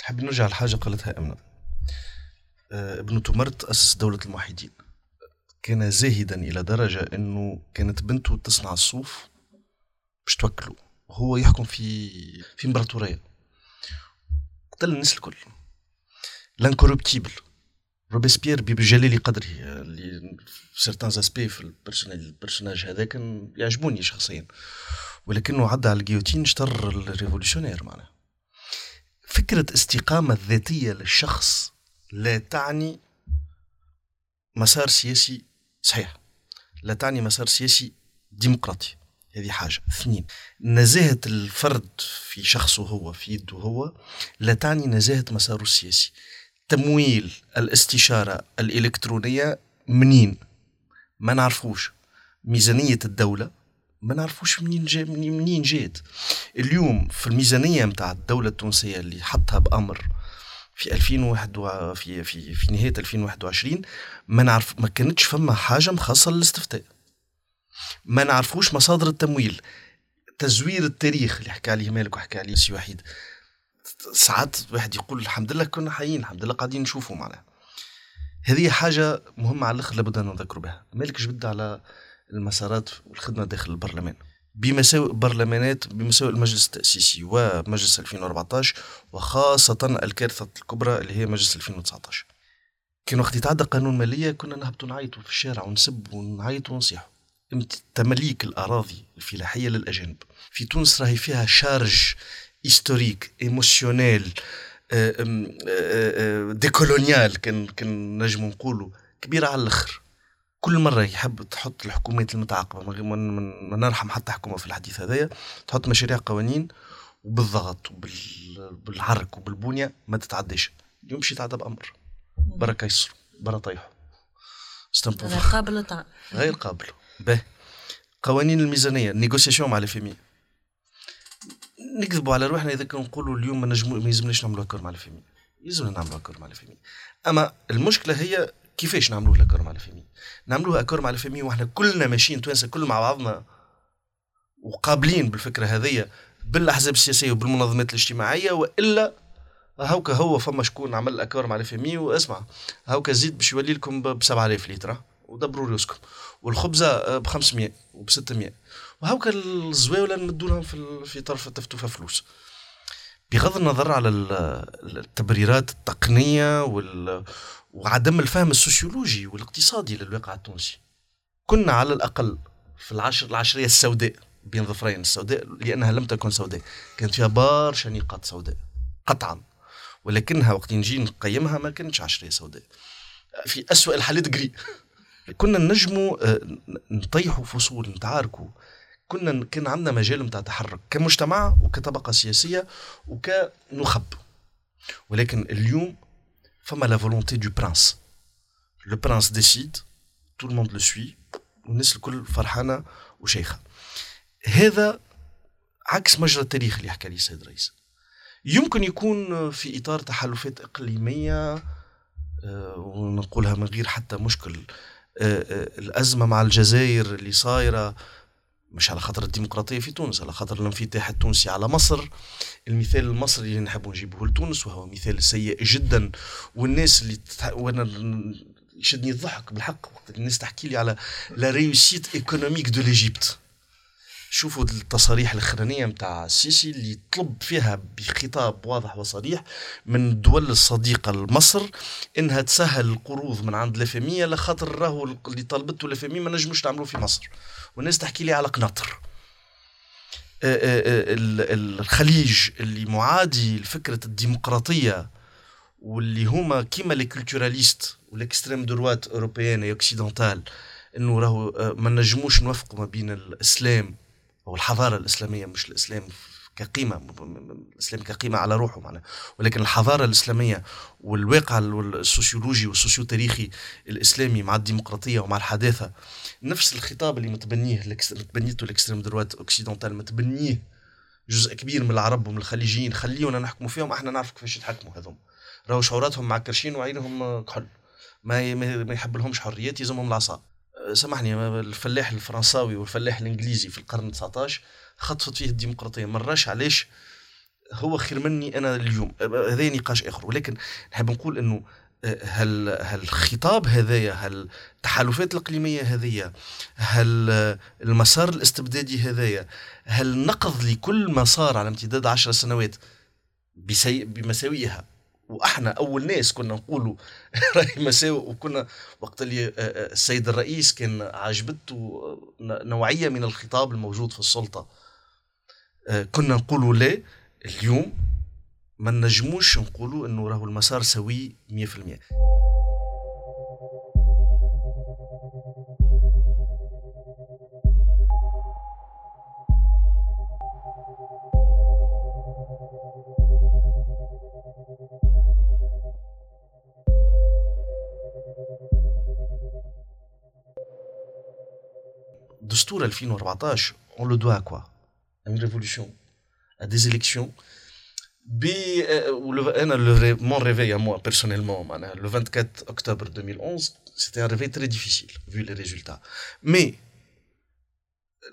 نحب نرجع لحاجة قالتها أمنة. آه، ابن تمرت أسس دولة الموحدين. كان زاهدا إلى درجة أنه كانت بنته تصنع الصوف باش توكلوا. هو يحكم في في امبراطوريه قتل الناس الكل. لانكوربتيبل روبيسبير بجلال قدره. اللي في سيرتان اسبي في البرسوناج هذا كان يعجبوني شخصيا. ولكنه عدى على الجيوتين اشتر الريفولوشنير معناها. فكرة استقامة ذاتية للشخص لا تعني مسار سياسي صحيح. لا تعني مسار سياسي ديمقراطي. هذه حاجة. اثنين نزاهة الفرد في شخصه هو في يده هو لا تعني نزاهة مساره السياسي. تمويل الاستشارة الإلكترونية منين؟ ما نعرفوش. ميزانية الدولة ما نعرفوش منين جا منين جات. اليوم في الميزانية متاع الدولة التونسية اللي حطها بأمر في 2001 في في في نهاية 2021 ما نعرف ما كانتش فما حاجة مخصصة للاستفتاء. ما نعرفوش مصادر التمويل. تزوير التاريخ اللي حكى عليه مالك وحكى عليه سي وحيد. ساعات واحد يقول الحمد لله كنا حيين الحمد لله قاعدين نشوفوا معناها. هذه حاجة مهمة على الآخر لابد أن نذكر بها. مالك جبد على المسارات والخدمة داخل البرلمان؟ بمساوئ برلمانات بمساوئ المجلس التأسيسي ومجلس 2014 وخاصة الكارثة الكبرى اللي هي مجلس 2019 كان وقت يتعدى قانون مالية كنا نهبطوا نعيطوا في الشارع ونسب ونعيطوا ونصيحوا. تمليك الأراضي الفلاحية للأجانب. في تونس راهي فيها charge historique émotionnelle décoloniale كان كان نجم نقولوا كبيرة على الآخر. كل مرة يحب تحط الحكومات المتعاقبة من من, من, من نرحم حتى حكومة في الحديث هذايا تحط مشاريع قوانين وبالضغط وبالحرك وبالبنية ما تتعداش. اليوم مشي يتعدى بأمر بركة يسروا برا طيحوا غير قابل غير قابل. به. قوانين الميزانية ال négociation مع ال FMI نكذبوا على روحنا إذا كان نقولوا اليوم ما نجمو ما يلزمناش نعملوا accord مع ال FMI يلزمنا نعملوا accord مع ال FMI أما المشكلة هي كيفاش نعملوه ال accord مع ال FMI نعملوه accord مع ال FMI وإحنا كلنا ماشيين توانسة كل مع بعضنا وقابلين بالفكرة هذية بالأحزاب السياسية وبالمنظمات الاجتماعية وإلا هاوكا هو فما شكون عمل accord مع ال FMI واسمع هاوكا زيد باش يولي لكم ب 7000 لتر. ودبروا راسكم والخبزة ب 500 وب 600 وهاوكا الزواوله نمدوا لهم في في طرف تفتوفه فلوس. بغض النظر على التبريرات التقنية وال وعدم الفهم السوسيولوجي والاقتصادي للواقع التونسي. كنا على الأقل في العشر العشرية السوداء بين ظفرين. السوداء لأنها لم تكن سوداء. كانت فيها برشا نقاط سوداء قطعا. ولكنها وقت نجي نقيمها ما كانتش عشرية سوداء. في أسوأ الحالات جري كنا نجموا آه، نطيحوا فصول نتعاركوا كنا كان عندنا مجال نتاع تحرك كمجتمع وكطبقه سياسية وكنخب ولكن اليوم فما la volonté du prince le prince décide tout le monde le suit والناس الكل فرحانة وشيخة. هذا عكس مجرى التاريخ اللي حكى لي السيد الرئيس يمكن يكون في إطار تحالفات إقليمية آه، ونقولها من غير حتى مشكل. الأزمة مع الجزائر اللي صايرة مش على خاطر الديمقراطية في تونس على خاطر الانفتاح التونسي على مصر. المثال المصري اللي نحب نجيبه لتونس وهو مثال سيء جدا. والناس اللي تح... وأنا يشدني الضحك بالحق وقت الناس تحكي لي على la réussite économique de l'Égypte شوفوا التصاريح الأخرانية نتاع السيسي اللي طلب فيها بخطاب واضح وصريح من الدول الصديقة لمصر إنها تسهل القروض من عند ال FMI لخاطر راهو اللي طلبته ال FMI ما نجموش نعملوه في مصر. والناس تحكي لي على قناطر. الخليج اللي معادي لفكرة الديمقراطية واللي هما كيما les culturalistes وال extrême droite européenne occidentale إنه راهو ما نجموش نوفقوا ما بين الإسلام أو الحضارة الإسلامية مش الإسلام كقيمة الإسلام كقيمة على روحه معناها. ولكن الحضارة الإسلامية والواقع السوسيولوجي وال socio تاريخي الإسلامي مع الديمقراطية ومع الحداثة نفس الخطاب اللي متبنيه متبنيته ال extrême droite occidentale متبنيه جزء كبير من العرب ومن الخليجيين خليونا نحكموا فيهم إحنا نعرف كيفاش يتحكموا هذوم. راهو شعوراتهم مع كرشين وعينهم كحل ما ما يحب لهمش حريات يلزمهم العصا. سامحني الفلاح الفرنساوي والفلاح الإنجليزي في القرن 19 خطفت فيه الديمقراطية مراش علاش؟ هو خير مني أنا اليوم. هذا نقاش آخر. ولكن نحب نقول إنه هل هالخطاب هذايا هل التحالفات الإقليمية هذيا هل المسار الاستبدادي هذايا هل نقض لكل مسار على امتداد عشر سنوات بمساوئها وأحنا أول ناس كنا نقولوا راهي مساوئ وكنا وقت اللي آه، آه، السيد الرئيس كان عجبته نوعية من الخطاب الموجود في السلطة. آه، كنا نقولوا لا اليوم ما نجموش نقولوا إنه راهو المسار سوي 100% دستور 2014 on le doit à quoi À une révolution, à des élections. mon réveil à moi personnellement, le 24 octobre 2011, c'était un réveil très difficile vu les résultats. Mais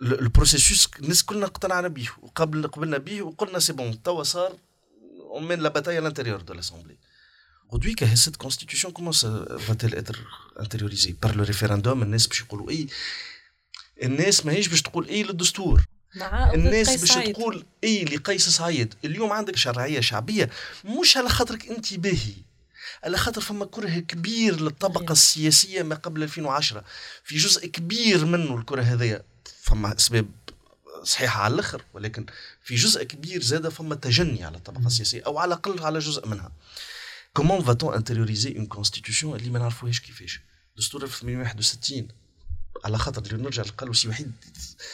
le, le processus, الناس كلنا اقتنعنا به وقبل قبلنا به وقلنا سي بون توا صار on mène la bataille à l'intérieur de l'Assemblée. Aujourd'hui, cette constitution, comment va-t-elle être intériorisée Par le référendum, الناس باش يقولوا اي الناس ماهيش باش تقول اي للدستور. الناس باش تقول اي لقيس سعيد. اليوم عندك شرعية شعبية مش على خاطرك أنت باهي على خاطر فما كره كبير للطبقة السياسية ما قبل 2010 في جزء كبير منه الكرة هذايا فما أسباب صحيحة على الآخر ولكن في جزء كبير زاد فما تجني على الطبقة السياسية أو على الأقل على جزء منها. comment va-t-on intérioriser une constitution اللي ما نعرفوهاش كيفاش. دستور 1861 على خاطر نرجع لقال سي وحيد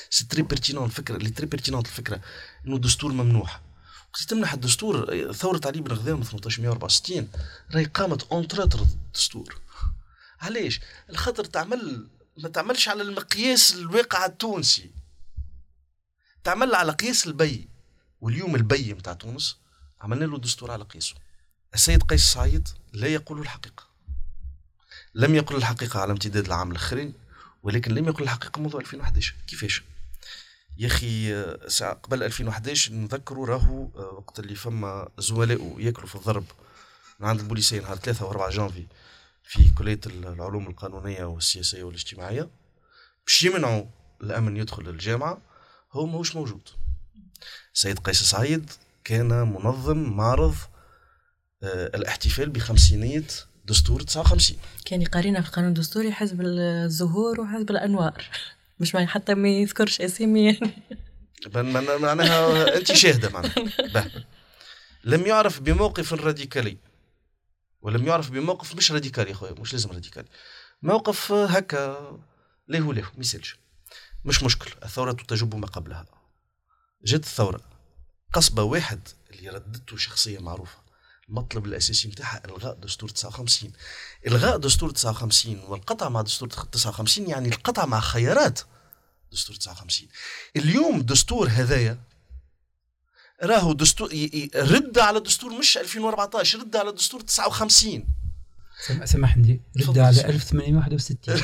c'est très pertinent الفكرة اللي très pertinent الفكرة إنه الدستور ممنوح. وقت تمنح الدستور ثورة علي بن غذام 1864 راهي قامت entre autres الدستور. علاش؟ الخاطر تعمل ما تعملش على المقياس الواقع التونسي. تعمل على قياس البي. واليوم البي متاع تونس عملنا له دستور على قياسه. السيد قيس سعيد لا يقول الحقيقة. لم يقل الحقيقة على امتداد العام الأخرين. ولكن لم يقل الحقيقة منذ 2011 كيفاش؟ يا أخي ساعة قبل 2011 نذكروا راهو آه، وقت اللي فما زملائه ياكلوا في الضرب من عند البوليسية نهار 3 و 4 جانفي في كلية العلوم القانونية والسياسية والاجتماعية. باش يمنعوا الأمن يدخل الجامعة هو ماهوش موجود. سيد قيس سعيد كان منظم معرض آه، الاحتفال بخمسينية دستور 59 كان يقارينا في القانون الدستوري حزب الزهور وحزب الأنوار. مش معنى حتى ما يذكرش اسامي. يعني معناها أنت شاهدة معناها. لم يعرف بموقف راديكالي. ولم يعرف بموقف مش راديكالي خويا مش لازم راديكالي. موقف هكا له له ما يسالش مش مشكل الثورة تجب ما قبلها. جت الثورة قصبة واحد اللي ردته شخصية معروفة. المطلب الأساسي نتاعها إلغاء دستور 59 إلغاء دستور 59 والقطع مع دستور 59 يعني القطع مع خيارات دستور 59 اليوم دستور هذايا راهو دستور رد على دستور مش 2014 رد على دستور 59 سامحني رد على 1861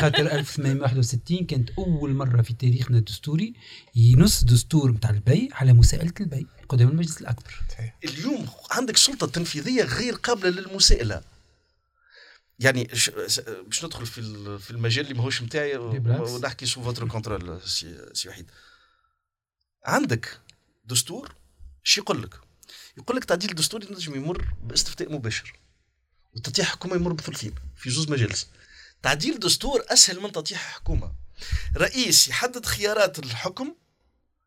خاطر 1861 كانت أول مرة في تاريخنا الدستوري ينص دستور نتاع البي على مساءلة البي قدام المجلس الأكبر. اليوم عندك سلطة تنفيذية غير قابلة للمساءلة. يعني باش ندخل في في المجال اللي ماهوش نتاعي ونحكي sous votre contrôle سي وحيد. عندك دستور شو يقول لك؟ يقول لك تعديل الدستور ينجم يمر باستفتاء مباشر. وتطيح حكومة يمر بثلثين في زوز مجالس. تعديل دستور أسهل من تطيح حكومة. رئيس يحدد خيارات الحكم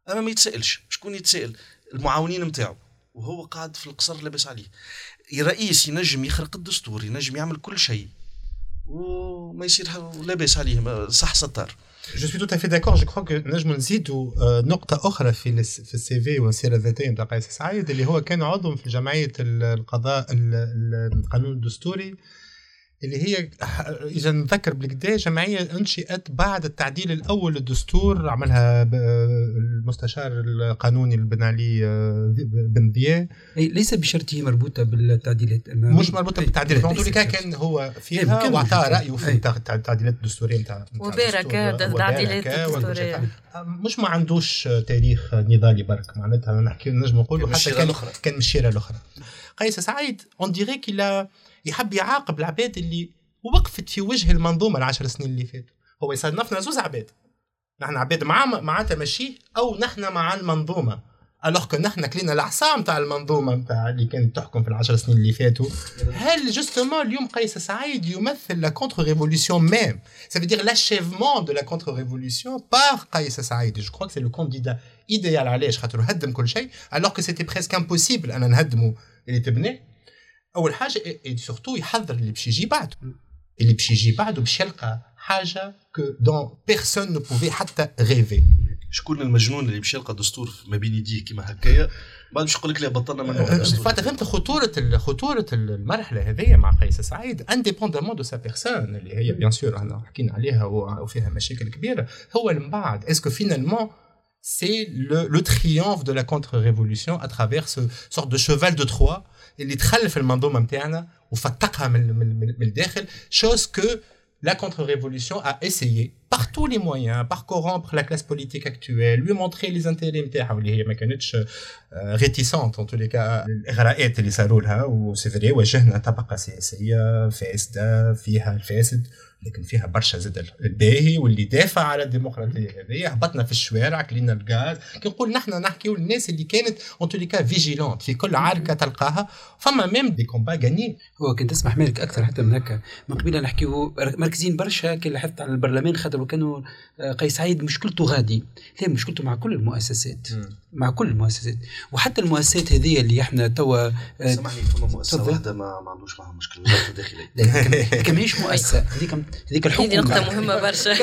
أما ما يتسألش. شكون يتسأل؟ المعاونين نتاعو وهو قاعد في القصر لاباس عليه. رئيس ينجم يخرق الدستور ينجم يعمل كل شيء وما يصير لاباس عليه صح ستار. je suis tout à fait d'accord je crois نجموا نزيدوا نقطة أخرى في في السي في والسيرة الذاتية نتاع قيس سعيد اللي هو كان عضو في جمعية القضاء القانون الدستوري اللي هي إذا نذكر بالكدا جمعية أنشئت بعد التعديل الأول للدستور عملها المستشار القانوني بن علي آه، بن ضياء ليس بشرط هي مربوطة بالتعديلات مش مربوطة بالتعديلات كان هو فيها واعطى رأيه في التعديلات الدستورية. نتاع وبارك تعديلات الدستورية. مش ما عندوش تاريخ نضالي برك. معناتها نحكي نجم نقولوا حتى كان كان مشيره الأخرى. قيس سعيد on dirait qu'il a يحب يعاقب العباد اللي وقفت في وجه المنظومة العشر سنين اللي فاتوا. هو يصنفنا زوز عباد. نحن عباد مع معناتها ماشي أو نحن مع المنظومة. alors que نحن كلينا العصا نتاع المنظومة نتاع اللي كانت تحكم في العشر سنين اللي فاتوا. هل justement اليوم قيس سعيد يمثل la contre-révolution même ça veut dire l'achèvement de la contre-révolution par قيس سعيد. Je crois que c'est le candidat idéal. علاش؟ خاطر هدم كل شيء. Alors que c'était presque impossible أنا نهدمه. اللي تبناه أول حاجة surtout يحضر اللي باش يجي بعده. اللي باش يجي بعده باش يلقى حاجة كو دون بيرسون نو بوفي حتى ريفي شكون المجنون اللي باش يلقى دستور ما بين يديه كيما هكايا؟ بعد باش يقول لك لا بطلنا منه فأنت فهمت خطورة خطورة المرحلة هذه مع قيس سعيد. indépendamment de sa personne اللي هي bien sûr إحنا حكينا عليها وفيها مشاكل كبيرة. هو من بعد est-ce que finalement c'est le, le triomphe de la contre-révolution à travers ce sorte de cheval de Troie اللي تخلف المنظومة نتاعنا وفتقها من, من, من الداخل chose que la contre-révolution a essayé par tous les moyens par corrompre la classe politique actuelle lui montrer les intérêts نتاعها واللي هي ما كانتش réticente en tous les cas. الاغراءات اللي صاروا لها و c'est vrai واجهنا طبقه سياسيه فاسده فيها الفاسد لكن فيها برشا زاد الباهي واللي دافع على الديمقراطيه هذه هبطنا في الشوارع كلينا الغاز كي نقول نحن نحكيو للناس اللي كانت en cas vigilante في كل عركه تلقاها فما même des combats غاني هو كنت تسمح مالك أكثر حتى من هكا من قبيله نحكيو مركزين برشا كي لاحظت على البرلمان خاطر كانوا آه، قيس سعيد مشكلته غادي. لا مشكلته مع كل المؤسسات. مع كل المؤسسات. وحتى المؤسسات هذه اللي إحنا توا آه، سامحني فما مؤسسة واحدة ما, ما عندوش معها مشكلة وزاره الداخليه هذيك ماهيش مؤسسة. هذيك هذيك الحكومة. هذه نقطة مهمة برشا.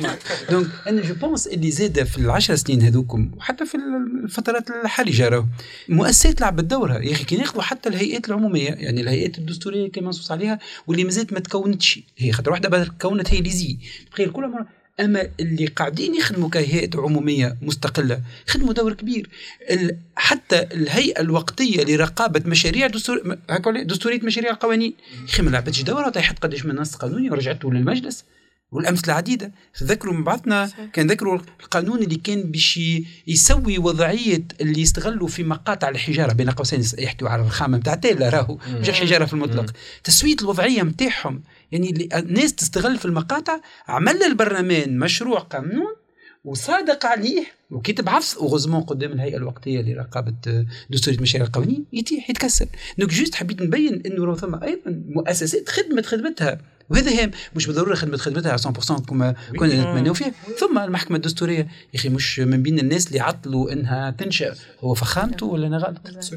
donc أنا je pense اللي زاد في العشر سنين هذوكم وحتى في الفترات الحالية راهو مؤسسات لعبت دورها. يا أخي كي ناخذوا حتى الهيئات العمومية يعني الهيئات الدستورية كما منصوص عليها واللي مازالت ما تكونتش. هي خاطر واحدة تكونت هي l'ISIE. تخيل كل مره أما اللي قاعدين يخدموا كهيئات عمومية مستقلة خدموا دور كبير. حتى الهيئة الوقتية لرقابة مشاريع دستور دستورية مشاريع القوانين. أخي ما لعبتش دورها طيحت قداش من نص قانوني ورجعته للمجلس. والامثله عديده تذكروا من بعضنا كان ذكروا القانون اللي كان باش يسوي وضعية اللي يستغلوا في مقاطع الحجارة بين قوسين يحكوا على الرخامه نتاع تيلا راهو. مش الحجارة في المطلق. تسوية الوضعية نتاعهم يعني الناس تستغل في المقاطع عمل البرلمان مشروع قانون وصادق عليه وكتب عفص وغزمون قدام الهيئة الوقتية لرقابة دستوريه مشاريع القوانين يتيح يتكسر. donc juste حبيت نبين إنه ثم أيضا مؤسسات خدمت خدمتها وهذا هام مش بالضروره خدمة خدمتها على 100% كما كنا نتمنوا فيها ثم المحكمة الدستورية يا أخي مش من بين الناس اللي عطلوا إنها تنشأ هو فخامته ولا أنا غلط؟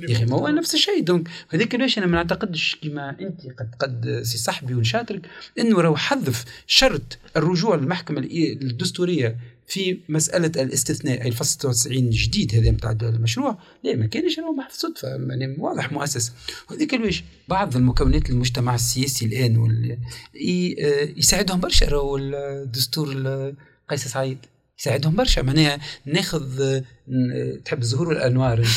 يا أخي ما هو نفس الشيء. donc هذيك ليش أنا ما نعتقدش كما أنت قد قد سي صاحبي ونشاطرك إنه راهو حذف شرط الرجوع للمحكمة الدستورية في مسألة الاستثناء أي الفصل 99 جديد هذا نتاع المشروع لا ما كانش راهو محف صدفة يعني واضح مؤسس. هذيك الويش بعض المكونات المجتمع السياسي الآن وال... يساعدهم برشا راهو الدستور قيس سعيد يساعدهم برشا. معناها ناخذ تحب الزهور والأنوار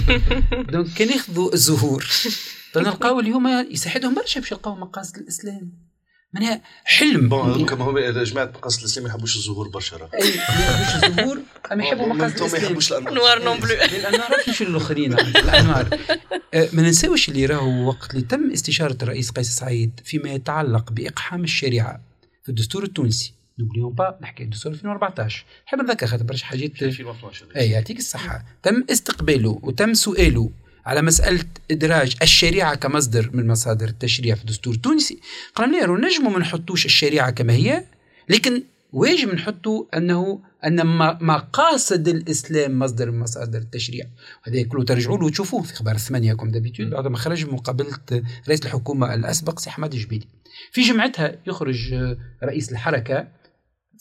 donc كان ياخذوا الزهور فنلقاو اليوم يساعدهم برشا باش يلقاو مقاصد الإسلام. معناها حلم. bon كما هو جماعة مقاصد الإسلام ما يحبوش الزهور برشا أي ما يحبوش الزهور اما يحبوا مقاصد الاسلام ما يحبوش الأنوار. non plus الأنوار مش الآخرين الأنوار. أه، ما ننساوش اللي راهو وقت اللي تم استشارة الرئيس قيس سعيد فيما يتعلق بإقحام الشريعة في الدستور التونسي. n'oublions pas نحكي الدستور 2014 نحب نذكر خاطر برشا حاجات. 2012 أي يعطيك الصحة. تم استقباله وتم سؤاله. على مسألة إدراج الشريعة كمصدر من مصادر التشريع في الدستور التونسي. قال لي نجموا ما نحطوش الشريعة كما هي لكن واجب نحطوا أنه أن مقاصد الإسلام مصدر من مصادر التشريع. هذا كله ترجعوا له وتشوفوه في أخبار الثمانية comme d'habitude. بعد ما خرج من مقابلة رئيس الحكومة الأسبق سي حمادي الجبالي في جمعتها يخرج رئيس الحركة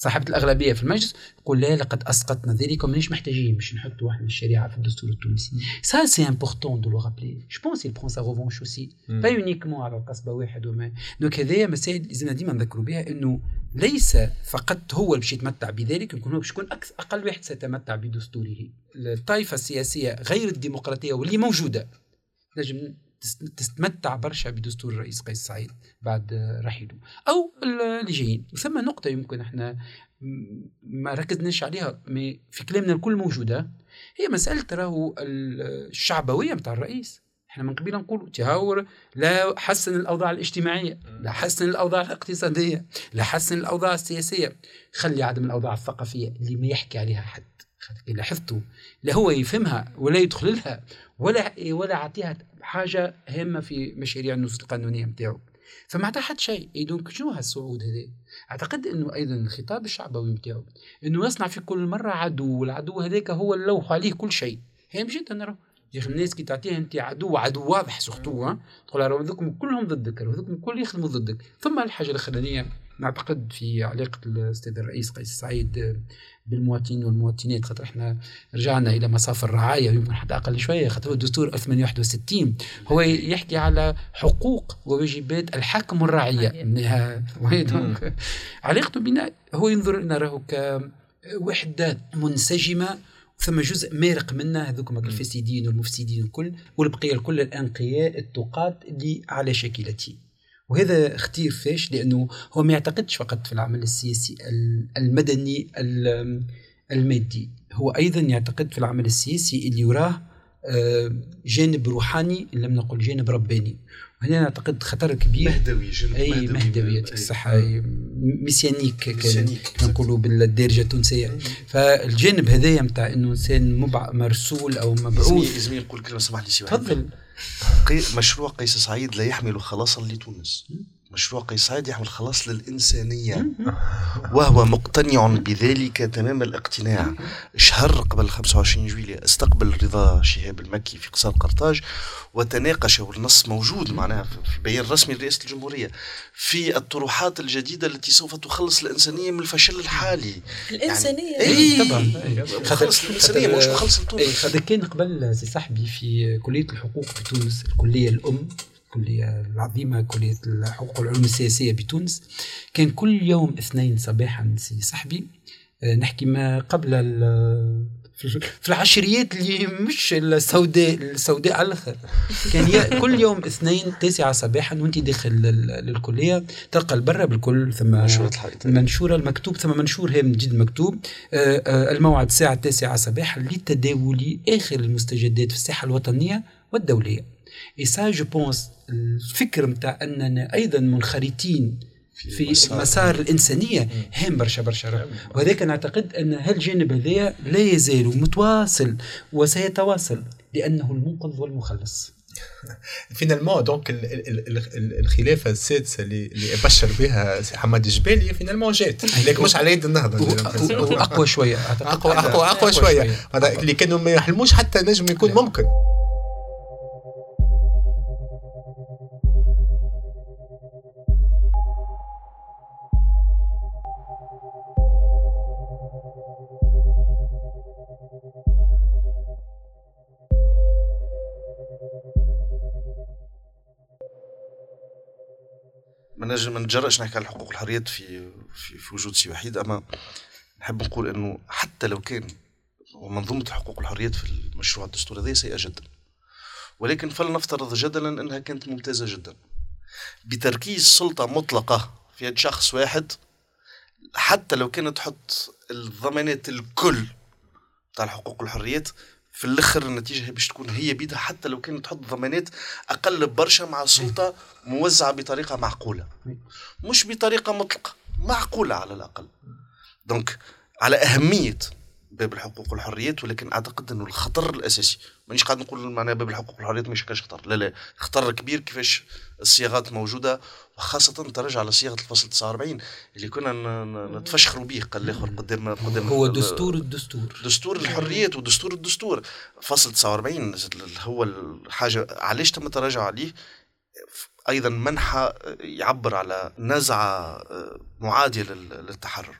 صاحبة الأغلبية في المجلس يقول لا لقد أسقطنا ذلك ومانيش محتاجين باش نحطوا واحد الشريعة في الدستور التونسي. ça c'est important de le rappeler je pense il prend sa revanche aussi. pas uniquement على القصبة واحد وما. donc هذايا مسائل لازمنا ديما نذكروا بها إنه ليس فقط هو اللي باش يتمتع بذلك يكون هو باش يكون أقل واحد سيتمتع بدستوره. الطائفة السياسية غير الديمقراطية واللي موجودة. نجم تتمتع برشا بدستور الرئيس قيس سعيد بعد رحيله أو اللي جايين ثم نقطة يمكن إحنا ما ركزناش عليها في كلامنا الكل موجودة. هي مسألة راهو الشعبوية بتاع الرئيس. إحنا من قبيل نقول تهاور لا حسن الأوضاع الاجتماعية لا حسن الأوضاع الاقتصادية لا حسن الأوضاع السياسية. خلي عدم الأوضاع الثقافية اللي ما يحكي عليها حد. لاحظتوا لا هو يفهمها ولا يدخل لها ولا ولا عطيها حاجة هامة في مشاريع النصوص القانونية نتاعو فما عطى حد شيء. donc شنو هالصعود هذا أعتقد إنه أيضا الخطاب الشعبوي نتاعو إنه يصنع في كل مرة عدو والعدو هذاك هو اللوح عليه كل شيء. هام جدا نرى يا أخي الناس كي تعطيها أنت عدو عدو واضح surtout تقول كلهم ضدك هذوكم الكل يخدموا ضدك. ثم الحاجة الأخرانية نعتقد في علاقة الأستاذ الرئيس قيس سعيد بالمواطنين والمواطنات خاطر إحنا رجعنا إلى مصاف الرعاية يمكن حتى أقل شوية خاطر هو الدستور 1861 هو يحكي على حقوق وواجبات الحاكم والرعية علاقته بنا هو ينظر لنا راهو كوحده منسجمة ثم جزء مارق منها هذوك الفاسدين والمفسدين الكل والبقية الكل الأنقياء التقاة اللي على شكلته وهذا اختير فاش لأنه هو ما يعتقدش فقط في العمل السياسي المدني المادي. هو أيضا يعتقد في العمل السياسي اللي يراه آه، جانب روحاني إن لم نقل جانب رباني. وهنا نعتقد خطر كبير. مهدوي جانب أي مهدوي. يعطيك الصحه ميسيانيك نقولوا بالدارجة التونسية. فالجانب هذايا نتاع إنه إنسان مرسول أو مبعوث. لازم نقول كلمة سمح لي سي تفضل. مشروع قيس سعيد لا يحمل خلاصا لتونس. مشروع سعيد يحمل خلاص للإنسانية وهو مقتنع بذلك تمام الاقتناع. شهر قبل 25 جويلية استقبل رضا شهاب المكي في قصار قرطاج وتناقش والنص موجود معناها في البيان الرسمي لرئاسة الجمهورية في الطروحات الجديدة التي سوف تخلص الإنسانية من الفشل الحالي. الإنسانية. يعني إيه طبعا. خلص الإنسانية مش مخلص لتونس هذا كان قبل سي صاحبي في كلية الحقوق في تونس الكلية الأم. الكلية العظيمة كلية الحقوق والعلوم السياسية بتونس. كان كل يوم اثنين صباحا سي صاحبي. آه، نحكي ما قبل في العشريات اللي مش السوداء السوداء على الآخر. كان كل يوم اثنين تاسعة صباحا وانت داخل للكلية. تلقى البرة بالكل ثم المنشورة المكتوب ثم منشور هي من جد مكتوب. آه، آه، الموعد الساعة التاسعة صباحا لتداول آخر المستجدات في الساحة الوطنية والدولية. et ça je pense الفكر نتاع اننا أيضا منخرطين في مسار, مسار الإنسانية هام برشا برشا وهذاك نعتقد أن هالجانب هذايا لا يزال متواصل وسيتواصل لأنه المنقذ والمخلص. finalement donc الخلافة السادسة اللي بشر بها سي حماد الجبالي finalement جات. لكن مش على يد النهضة اقوى شوية اقوى اقوى أقوى شوية. اللي كانوا ما يحلموش حتى نجم يكون ممكن. ما ما نتجرأش نحكي على الحقوق والحريات في في, في وجود سي وحيد. أما نحب نقول إنه حتى لو كان منظومة الحقوق والحريات في المشروع الدستوري هذا سيئة جدا. ولكن فلنفترض جدلا إنها كانت ممتازة جدا. بتركيز سلطة مطلقة في يد شخص واحد حتى لو كانت تحط الضمانات الكل بتاع الحقوق والحريات في الآخر النتيجة باش تكون هي بيدها حتى لو كانت تحط ضمانات أقل برشا مع سلطة موزعة بطريقة معقولة. مش بطريقة مطلقة معقولة على الأقل. donc على أهمية باب الحقوق والحريات ولكن أعتقد أنه الخطر الأساسي مانيش قاعد نقول معناها باب الحقوق والحريات مش كاش خطر لا لا خطر كبير كيفاش الصياغات موجودة وخاصة ترجع على صياغة الفصل 49 اللي كنا نتفشخروا به قال الآخر قدام قدام هو دستور الدستور. دستور الحريات ودستور الدستور. فصل 49 هو الحاجة علاش تم التراجع عليه؟ أيضا منحى يعبر على نزعة آه، معادية للتحرر.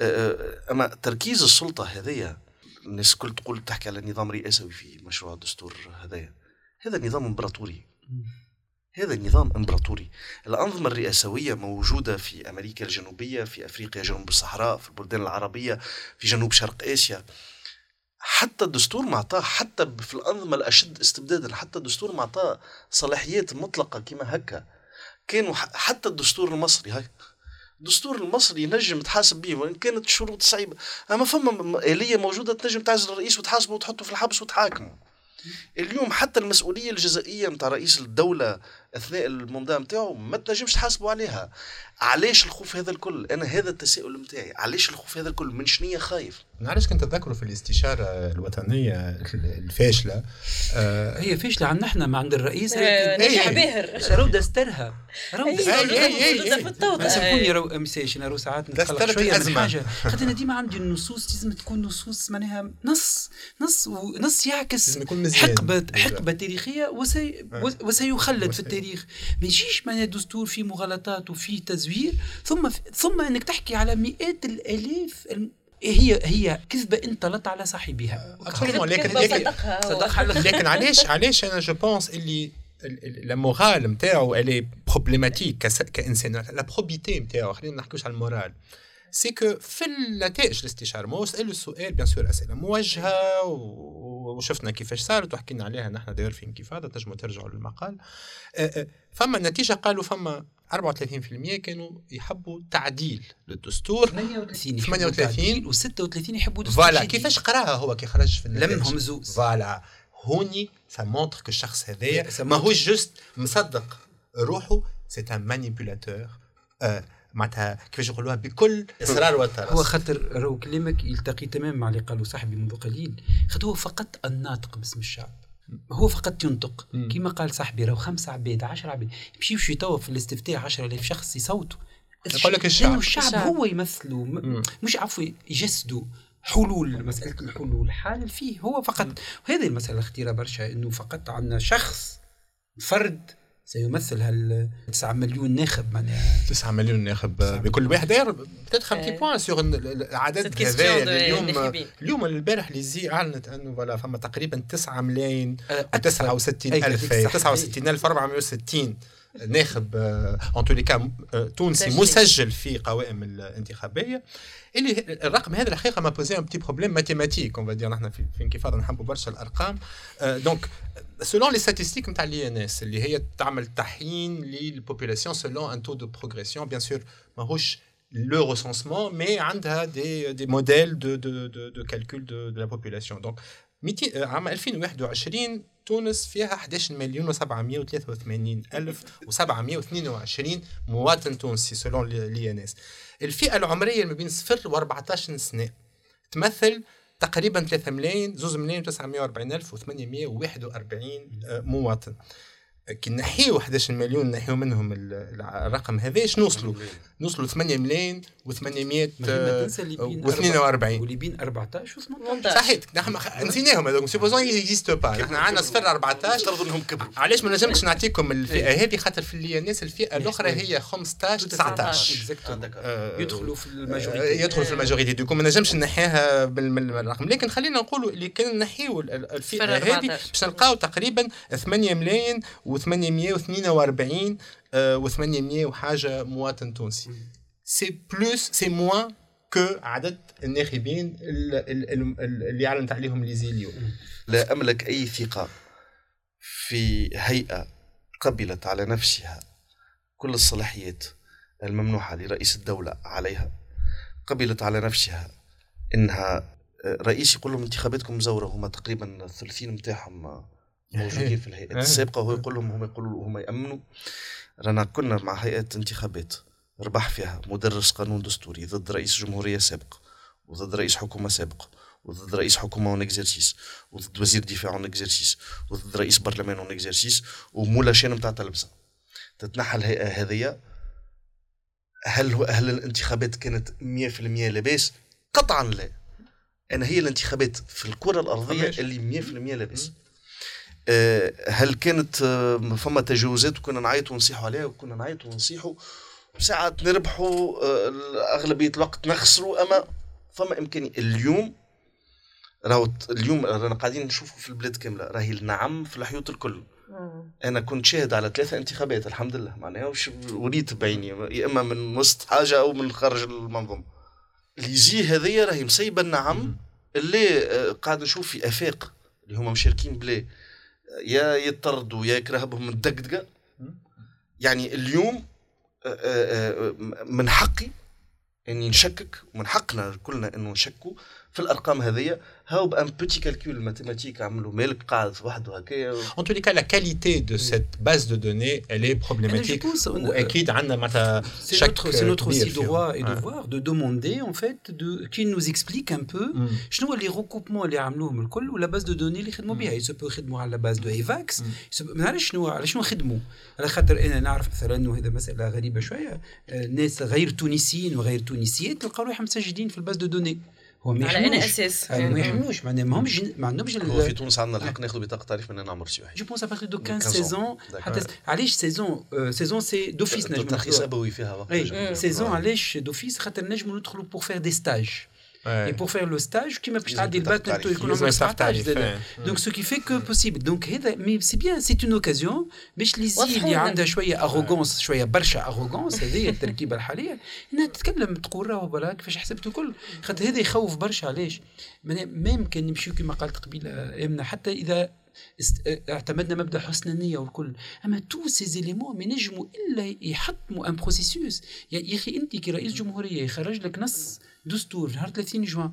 أما تركيز السلطة هذيا الناس الكل تقول تحكي على نظام رئاسوي في مشروع الدستور هذايا هذا نظام إمبراطوري. هذا نظام إمبراطوري. الأنظمة الرئاسوية موجودة في أمريكا الجنوبية في أفريقيا جنوب الصحراء في البلدان العربية في جنوب شرق آسيا. حتى الدستور معطاه حتى في الأنظمة الأشد استبدادا حتى الدستور معطاه صلاحيات مطلقة كما هكا. كانوا حتى الدستور المصري هاي الدستور المصري ينجم تحاسب به وإن كانت الشروط صعيبة. أما فما اليه موجودة تنجم تعزل الرئيس وتحاسبه وتحطه في الحبس وتحاكمه. اليوم حتى المسؤولية الجزائية نتاع رئيس الدولة أثناء المنظمة نتاعو ما تنجمش تحاسبوا عليها. علاش الخوف هذا الكل؟ أنا هذا التساؤل نتاعي علاش الخوف هذا الكل؟ من شنية خايف؟ علاش كنت تذكروا في الاستشارة الوطنية الفاشلة؟ آه هي فاشلة عندنا إحنا ما عند الرئيس. هي باهر. رو دسترها رو دسترها سامحوني رو مساش أنا رو ساعات نتقلق شوية من حاجة. خاطر أنا ديما عندي النصوص لازم تكون نصوص معناها نص نص ونص يعكس حقبه حقبة تاريخية وسي وسيخلد في التاريخ ما يجيش معناها دستور فيه مغالطات وفيه تزوير ثم ثم إنك تحكي على مئات الآلاف هي هي كذبة انطلت على صاحبها. لكن لكن صدقها. لكن علاش علاش أنا je pense اللي la morale نتاعو elle est problématique كإنسان. la probité نتاعو خلينا ما نحكوش على ال morale. c'est que في النتائج الاستشاره ما هو سالوا السؤال bien sûr اسئله موجهه وشفنا كيفاش صارت وحكينا عليها نحن déjà في Inkyfada تنجموا ترجعوا للمقال فما النتيجه قالوا فما 34% كانوا يحبوا تعديل للدستور 38 38 و36 يحبوا دستور voilà كيفاش قراها هو كي خرج في النتائج لمهم زوز. voilà هوني ça montre que الشخص هذايا ماهوش juste مصدق روحه c'est un manipulateur معناتها كيفاش يقولوها بكل إصرار وترس هو خاطر راهو كلامك يلتقي تماما مع اللي قالوا صاحبي منذ قليل. خاطر هو فقط الناطق باسم الشعب. هو فقط ينطق. كما قال صاحبي راهو خمسة عباد 10 عباد. يمشي يمشي توا في الاستفتاء 10000 شخص يصوتوا. يقول لك الشعب الشعب. هو يمثلوا. مش عفوا يجسدوا حلول مسألة الحلول. حال فيه هو فقط. وهذه المسألة الخطيرة برشا إنه فقط عندنا شخص فرد سيمثل هال 9 مليون ناخب معناها. 9 مليون ناخب بكل واحد. داير بتدخل كي بوان سيغ العدد هذا اليوم. اليوم البارح l'ISIE أعلنت أنه voilà فما تقريبا 9 ملايين و69 ألف. 69 ألف 460 ناخب en tout cas تونسي مسجل في قوائم الانتخابية. اللي الرقم هذا الحقيقة m'a posé un petit problème mathématique on va dire نحن في, في Inkyfada نحبوا برشا الأرقام. donc selon les statistiques نتاع ال INS اللي هي تعمل تحيين لل population selon un taux de progression bien sûr ماهوش le recensement, mais عندها des, des modèles de, de, de, de calcul de, de la population. Donc, عام 2021 تونس فيها 11 مليون و783 ألف و722 مواطن تونسي سولون لي إن إس. الفئة العمرية ما بين 0 و 14 سنة تمثل تقريبا 3 ملايين 2 ملايين 940 ألف و841 مواطن. كي نحيو 11 مليون نحيو منهم الرقم هذا إيش نوصلوا؟ نوصلوا 8 ملايين و800 و42 واللي بين 14 و 18 صحيح نحن نسيناهم هذوك. supposons ils existent pas نحن عندنا صفر 14 نفترض انهم كبروا. علاش ما نجمش نعطيكم الفئة؟ هذه خاطر في اللي الناس الفئة الأخرى هي 15 19 يدخلوا في ال majorité. يدخلوا في ال majorité. donc ما نجمش نحيها بالرقم. لكن خلينا نقولوا اللي كان نحيو الفئة هذه باش نلقاو تقريبا 8 ملايين و842 و800 وحاجة مواطن تونسي. c'est plus c'est moins que عدد الناخبين اللي اعلنت عليهم l'ISIE اليوم. لا أملك أي ثقة في هيئة قبلت على نفسها. كل الصلاحيات الممنوحة لرئيس الدولة عليها قبلت على نفسها إنها رئيس يقول لهم انتخاباتكم مزوره هما تقريبا الثلثين نتاعهم موجودين في الهيئات السابقة وهو يقول لهم هم يقولوا هم يأمنوا. رانا كنا مع هيئة انتخابات. ربح فيها مدرس قانون دستوري ضد رئيس جمهورية سابق وضد رئيس حكومة سابق وضد رئيس حكومة en exercice وضد وزير دفاع en exercice وضد رئيس برلمان en exercice ومولا chaîne نتاع تلفزة. تتنحى الهيئه هذه هل هل الانتخابات كانت 100% لاباس؟ قطعا لا. أنا هي الانتخابات في الكرة الأرضية اللي 100% لاباس. آه، هل كانت آه، فما تجاوزات وكنا نعيطوا ونصيحوا عليها وكنا نعيطوا ونصيحوا ساعات نربحوا آه، اغلبيه الوقت نخسروا أما فما إمكانية. اليوم راهو اليوم رانا قاعدين نشوفوا في البلاد كاملة راهي النعم في الحيوط الكل. أنا كنت شاهد على ثلاثة انتخابات الحمد لله. معناها وريت بعيني يا إما من وسط حاجة أو من خارج المنظومة. اللي يجي هذيا راهي مسيبة النعم اللي قاعد نشوف في أفاق اللي هما مشاركين بلا يا يطردوا يا يكره بهم الدقدقة. يعني اليوم آه، آه، آه، من حقي إني نشكك ومن حقنا كلنا إنه نشكوا. في الأرقام هذيا هاو بأن بوتي كالكول ماتيماتيك عملوا مالك قاعد وحده هكايا les cas, la qualité de cette base de données, elle est problématique. واكيد عندنا معناتها كبير فيهم. droit et Ouais. devoir de demander en fait de qu'il nous explique un peu Mm. شنو اللي recoupement اللي عملوهم الكل ولا باز دو دوني اللي خدموا بها يسبو يخدموا على باز دو ايفاكس ما نعرفش شنو على شنو خدموا على خاطر أنا نعرف مثلا انه هذا مساله غريبه شوية ناس غير تونسيين وغير تونسيات تلقاو روحهم مسجلين في الباز دو دوني هو ما على أنا يحملوش أساس آه، ما يحملوش معناها ما همش ما عندهمش هو في تونس عندنا الحق ناخذ بطاقة تعريف من نعمر سيوحي جو بونس ابارتي دو 15 15 سيزون حتى علاش سيزون آه، سيزون سي دوفيس نجم ترخيص ناخذوها. أبوي فيها وقت اي جميل. سيزون آه. علاش دوفيس خاطر نجموا ندخلوا بور فير دي ستاج Ouais. Et pour faire le stage, qui m'a Ils تعدي ont الباك تعريف. نتو يكون لازم عمرك يصرف 19 تعريف. زاد. إيه. Donc ce qui fait que possible. Donc هذا mais c'est bien c'est une occasion باش اللي يزي واضحة اللي لنا. عندها شوية اروغونس شوية برشا اروغونس هذه التركيبه الحاليه انها تتكلم تقول راهو بلا كيفاش حسبت الكل خاطر هذا يخوف برشا علاش معناها même كان نمشيو كما قالت قبيله امنه حتى اذا اعتمدنا مبدا حسن النيه والكل اما tous ces éléments ما ينجموا الا يحطموا ان processus يا أخي انت كرئيس جمهوريه يخرج لك نص دستور نهار 30 جوان.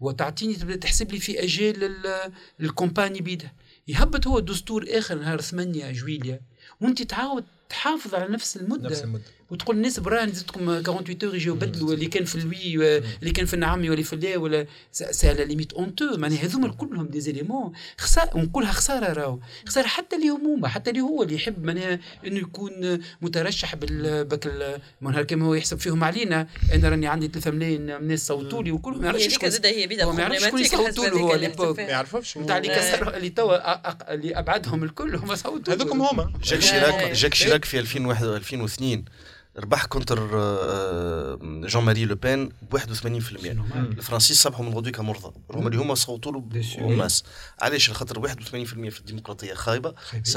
وتعطيني تبدأ تحسب لي في اجال ال- ال campagne بيدها يهبط هو دستور آخر نهار 8 جويليا وانت تعاود تحافظ على نفس المدة. نفس المدة. وتقول الناس براه نزيدكم 48 heures يجيو يبدلوا اللي كان في ال oui اللي كان في النعمي ولا في اللا ولا c'est à la limite honteux معناها هذوما كلهم des éléments خساره ونقولها خسارة راهو. خسارة حتى اللي همومه حتى اللي هو اللي يحب معناها إنه يكون مترشح بال بك ال- ما كما هو يحسب فيهم علينا أنا راني عندي 3 ملايين ناس صوتوا لي وكل ما يعرفش شكون زاد هي بدا ما يعرفش شكون يصوتوا له هو l'époque ما يعرفوش نتاع اللي كسر اللي توا اللي أبعدهم الكل هما صوتوا. هذوكم هما. جاك. شيراك جاك شيراك في 2001 2002 ربح contre جون ماري لو بين ب 81% الفرنسيس صبحوا من غدوه كمرضى رغم اللي هما صوتوا له. وماس علاش؟ خاطر 81% في الديمقراطية خايبة 70%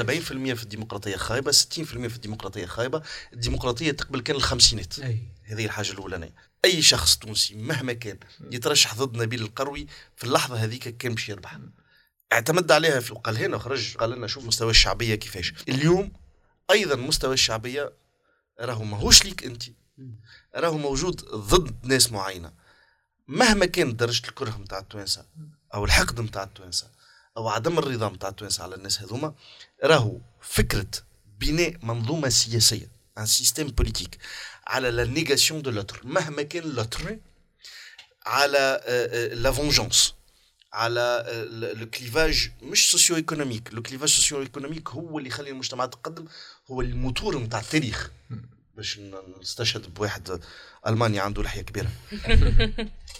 في الديمقراطية خايبة 60% في الديمقراطية خايبة. الديمقراطية تقبل كان الخمسينات. هذه الحاجة الأولانية. أي شخص تونسي مهما كان يترشح ضد نبيل القروي في اللحظة هذيك كان باش يربح. اعتمد عليها في وقال هنا خرج قال لنا شوف مستوى الشعبية كيفاش. اليوم أيضا مستوى الشعبية راهو ماهوش ليك انت. راهو موجود ضد ناس معينة. مهما كانت درجة الكره نتاع التوانسة أو الحقد نتاع التوانسة أو عدم الرضا نتاع التوانسة على الناس هذوما راهو فكرة بناء منظومة سياسية un système politique على la négation de l'autre مهما كان l'autre على la vengeance على le clivage مش socio-économique le clivage socio-économique هو اللي يخلي المجتمعات تقدم هو الموتور نتاع التاريخ. باش نستشهد بواحد المانيا عنده لحيه كبيره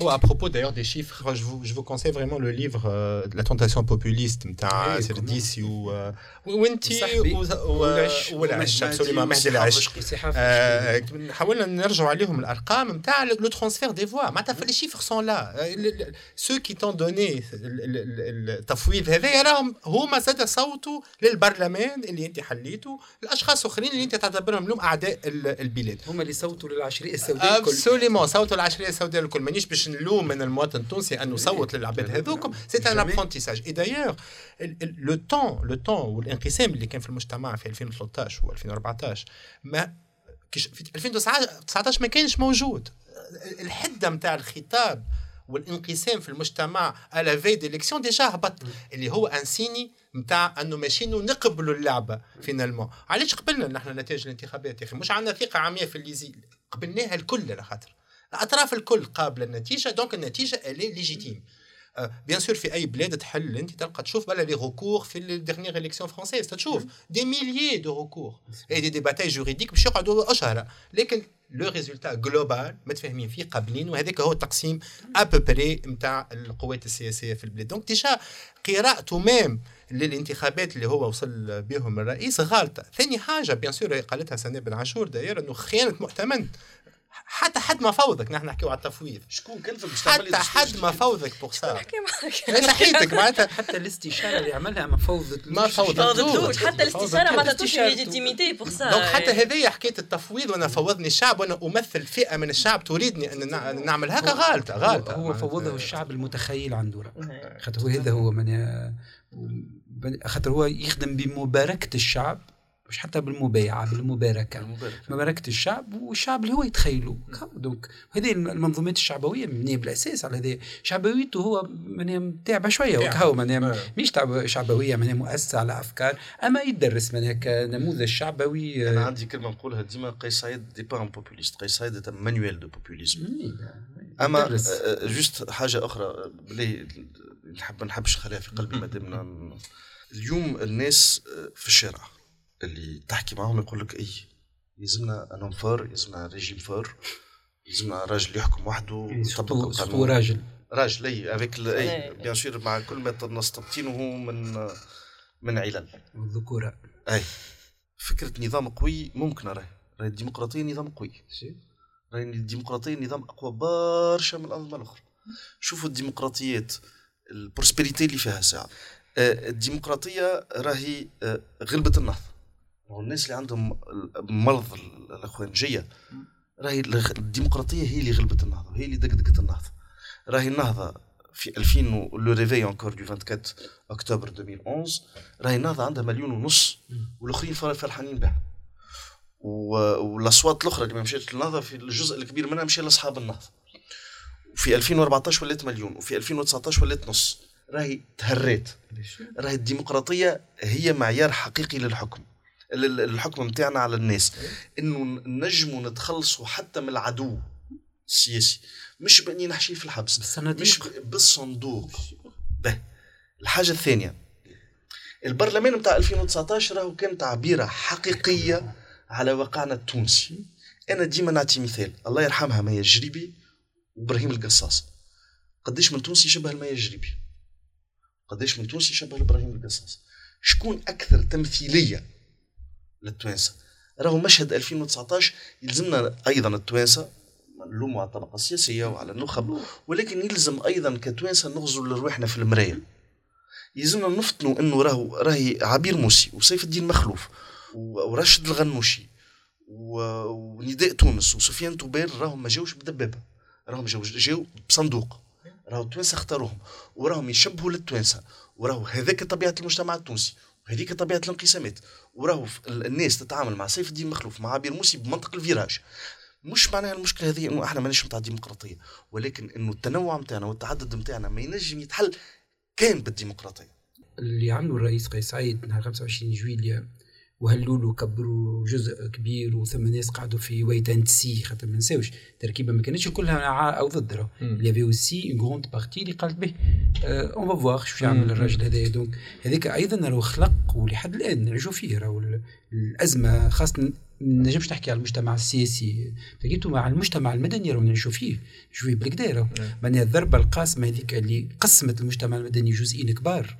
Oh, à propos d'ailleurs des chiffres, je vous, je vous conseille vraiment le livre euh, La tentation populiste, نتاع Oui, سير comment ديسي و وانتي صاحبي. والعش والعش absolument مهدي العش آه، حاولنا نرجعوا عليهم الأرقام نتاع le transfert des voix معناتها les chiffres sont là ceux qui t'ont donné التفويض هذايا راهم هما زاد صوتوا للبرلمان اللي انت حليته. الأشخاص اخرين اللي انت تعتبرهم لهم أعداء ال- البلاد. هما اللي صوتوا للعشريه السوداء. الكل absolument صوتوا العشريه السوداء الكل. مانيش باش نلوم من المواطن التونسي أنه صوت للعباد هذوكم. c'est un. apprentissage et d'ailleurs le ton le ton والانقسام اللي كان في المجتمع في 2013 و 2014 ما في 2019 ما كانش موجود. الحدة نتاع الخطاب والانقسام في المجتمع à la veille d'élections déjà هبط اللي هو un signe نتاع إنه ماشيين نقبلوا اللعبه finalement علاش قبلنا نحن نتائج الانتخابات يا أخي؟ مش عندنا ثقة عامية في l'ISIE قبلناها الكل على خاطر. الأطراف الكل قابلة النتيجة donc النتيجة elle est légitime bien sûr في أي بلاد تحل أنت تلقى تشوف بلا les recours في ال dernières élections françaises تشوف des milliers de recours et des des batailles juridiques باش يقعدوا أشهر. لكن le résultat global متفاهمين فيه قابلين. وهذاك هو التقسيم à peu près نتاع القوات السياسية في البلاد. donc déjà قراءته même للانتخابات اللي هو وصل بهم الرئيس. غالطه ثاني حاجة bien sûr قالتها سناء بن عاشور d'ailleurs إنه خيانة مؤتمن. حتى حد ما فوضك نحن نحكيو على التفويض. شكون كان في حتى حد ما فوضك بوغ سا نحكي معك؟ صحيتك معناتها. حتى الاستشارة اللي عملها ما فوضت ما فوضت فوضتلوش. حتى الاستشارة ما تعطوش légitimité pour ça donc حتى هذه حكايه التفويض وأنا فوضني الشعب وأنا أمثل فئة من الشعب تريدني أن نع- نعمل هكا غالطة غالطة. هو. فوضه الشعب المتخيل عنده راه. خاطر هو هذا هو من خاطر هو يخدم بمباركة الشعب مش حتى بالمبايعة بالمباركة. المبارك مباركة الشعب والشعب اللي هو يتخيله donc هذه المنظومات الشعبوية مبنيه بالأساس على هذه. شعبويته هو معناها تعبه شوية. وكهو معناها آه. مش شعبوية معناها مؤسسة على أفكار. أما يدرس معناها كنموذج شعبوي أنا آه، عندي كلمة نقولها ديما قيس سعيد n'est pas un populiste قيس سعيد manuel du populisme أما. آه، juste حاجة أخرى بلي نحب نحبش نخليها في قلبي ما دامنا اليوم الناس في الشارع. اللي تحكي معاهم يقول لك اي يلزمنا un homme fort يلزمنا régime fort يلزمنا راجل يحكم وحده ويطبق surtout surtout القانون راجل. راجل et avec et إيه. bien sûr مع كل ما نستبطنه من من علل. الذكورة. اي فكرة نظام قوي ممكن راهي. راهي الديمقراطية نظام قوي. راهي الديمقراطية نظام أقوى برشا من الأنظمة الأخرى. شوفوا الديمقراطيات ال prospérité اللي فيها ساعة. آه، الديمقراطية راهي آه، غلبه النهضة. وهو الناس اللي عندهم مرض ال- الأخوانجية راهي الديمقراطية هي اللي غلبت النهضة وهي اللي دقدقت النهضة. راهي النهضة في 2000 و- le réveil encore du 24 أكتوبر 2011 راهي النهضة عندها مليون ونص والآخرين فر- فرحانين بها. والأصوات الأخرى اللي ما مشات للنهضة في الجزء الكبير منها مشى لأصحاب النهضة. وفي 2014 ولات مليون وفي 2019 ولات نص. راهي تهريت. راهي الديمقراطية هي معيار حقيقي للحكم. لل- الحكم نتاعنا على الناس. إنه نجموا نتخلصوا حتى من العدو السياسي. مش بإني نحشيه في الحبس بالصناديق. مش بالصندوق. به. الحاجة الثانية البرلمان نتاع 2019 راهو كان تعبيرة حقيقية على واقعنا التونسي. أنا ديما نعطي مثال الله يرحمها ميا الجريبي وإبراهيم القصاص. قديش من تونسي يشبه الميا الجريبي قديش من تونسي يشبه إبراهيم القصاص؟ شكون أكثر تمثيلية للتوانسة. راهو مشهد 2019 يلزمنا أيضا التوانسة نلوموا على الطبقة السياسية وعلى النخب ولكن يلزم أيضا كتوانسة نغزوا لروحنا في المرايه يلزمنا نفطنوا إنه راهو راهي عبير موسي وسيف الدين مخلوف و- ورشد الغنوشي ونداء تونس وسفيان توبير راهم ما جاوش بدبابة. راهم جاو جاو بصندوق. راهو التوانسة اختاروهم. وراهم يشبهوا للتوانسة. وراهو هذاك طبيعة المجتمع التونسي. وهذيك طبيعة الانقسامات. وراهو الناس تتعامل مع سيف الدين مخلوف مع عبير موسي بمنطق الفيراج. مش معناها المشكلة هذه إنه إحنا ماناش نتاع ديمقراطيه ولكن إنه التنوع نتاعنا والتعدد نتاعنا ما ينجم يتحل كان بالديمقراطية. اللي عملوا الرئيس قيس سعيد نهار 25 جويليا وهلوا له كبروا جزء كبير وثم ناس قعدوا في wait and see خاطر ما نساوش. التركيبه ما كانتش كلها أو ضد y avait aussi une grande partie اللي قالت به on va voir شو يعمل الراجل هذايا. donc هذاك أيضا راهو خلق ولحد الآن نعيشوا فيه راهو ال- الأزمة خاصة ما نجمش تحكي على المجتمع السياسي. لقيتو مع المجتمع المدني راهو نعيشوا فيه فيه بالكدا راهو معناها الضربة القاسمة هذيك اللي قسمت المجتمع المدني جزئين كبار.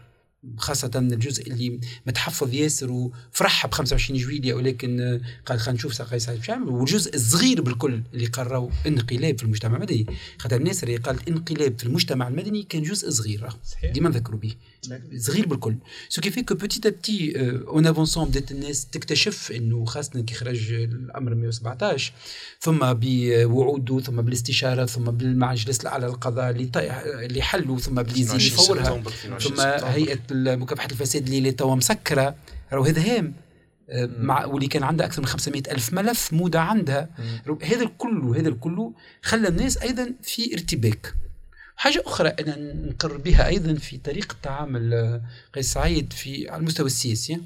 خاصة الجزء اللي متحفظ ياسر وفرحها ب 25 جويلية ولكن آه، قال خلينا نشوف ساقي سعيد باش يعمل والجزء الصغير بالكل اللي قرروا انقلاب في المجتمع المدني خاطر الناس اللي قالت انقلاب في المجتمع المدني كان جزء صغير صحيح. ديما نذكروا به صغير بالكل ce qui fait que petit à petit en avançant بدات الناس تكتشف إنه خاصه كي خرج الأمر 117 ثم بوعوده ثم بالاستشارة ثم بالمجلس الأعلى للقضاء اللي حلوا ثم باللي يزيد 22 يفورها سبتمبر، 22 ثم سبتمبر. مكافحه الفساد اللي توا مسكرة راهو هذا هام. مع واللي كان عندها أكثر من 500 ألف ملف مودع عندها. هذا الكل هذا الكل خلى الناس أيضا في ارتباك. حاجة أخرى أنا نقر بها أيضا في طريقة تعامل آه، قيس سعيد في على المستوى السياسي.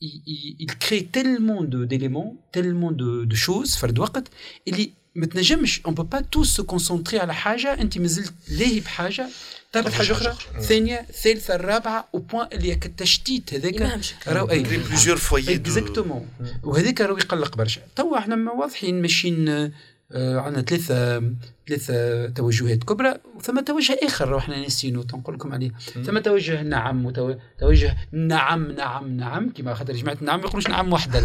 il- crée tellement d'éléments, tellement de, de choses, فرد وقت اللي ما تنجمش on peut pas tous se concentrer على حاجة أنت مازلت لاهي بحاجة. تعرف حاجة أخرى؟ ثانية الثالثه الرابعة و point اللي التشتيت هذاك. راهو أي plusieurs fois exactement وهذاك راهو يقلق برشا. توا إحنا واضحين ماشيين آه، عندنا ثلاثة ثلاثة توجهات كبرى وثم توجه آخر إحنا ناسينو تنقول لكم عليه. ثم توجه نعم وتوجه نعم نعم نعم كما خاطر جماعة نعم ما يقولوش نعم وحدة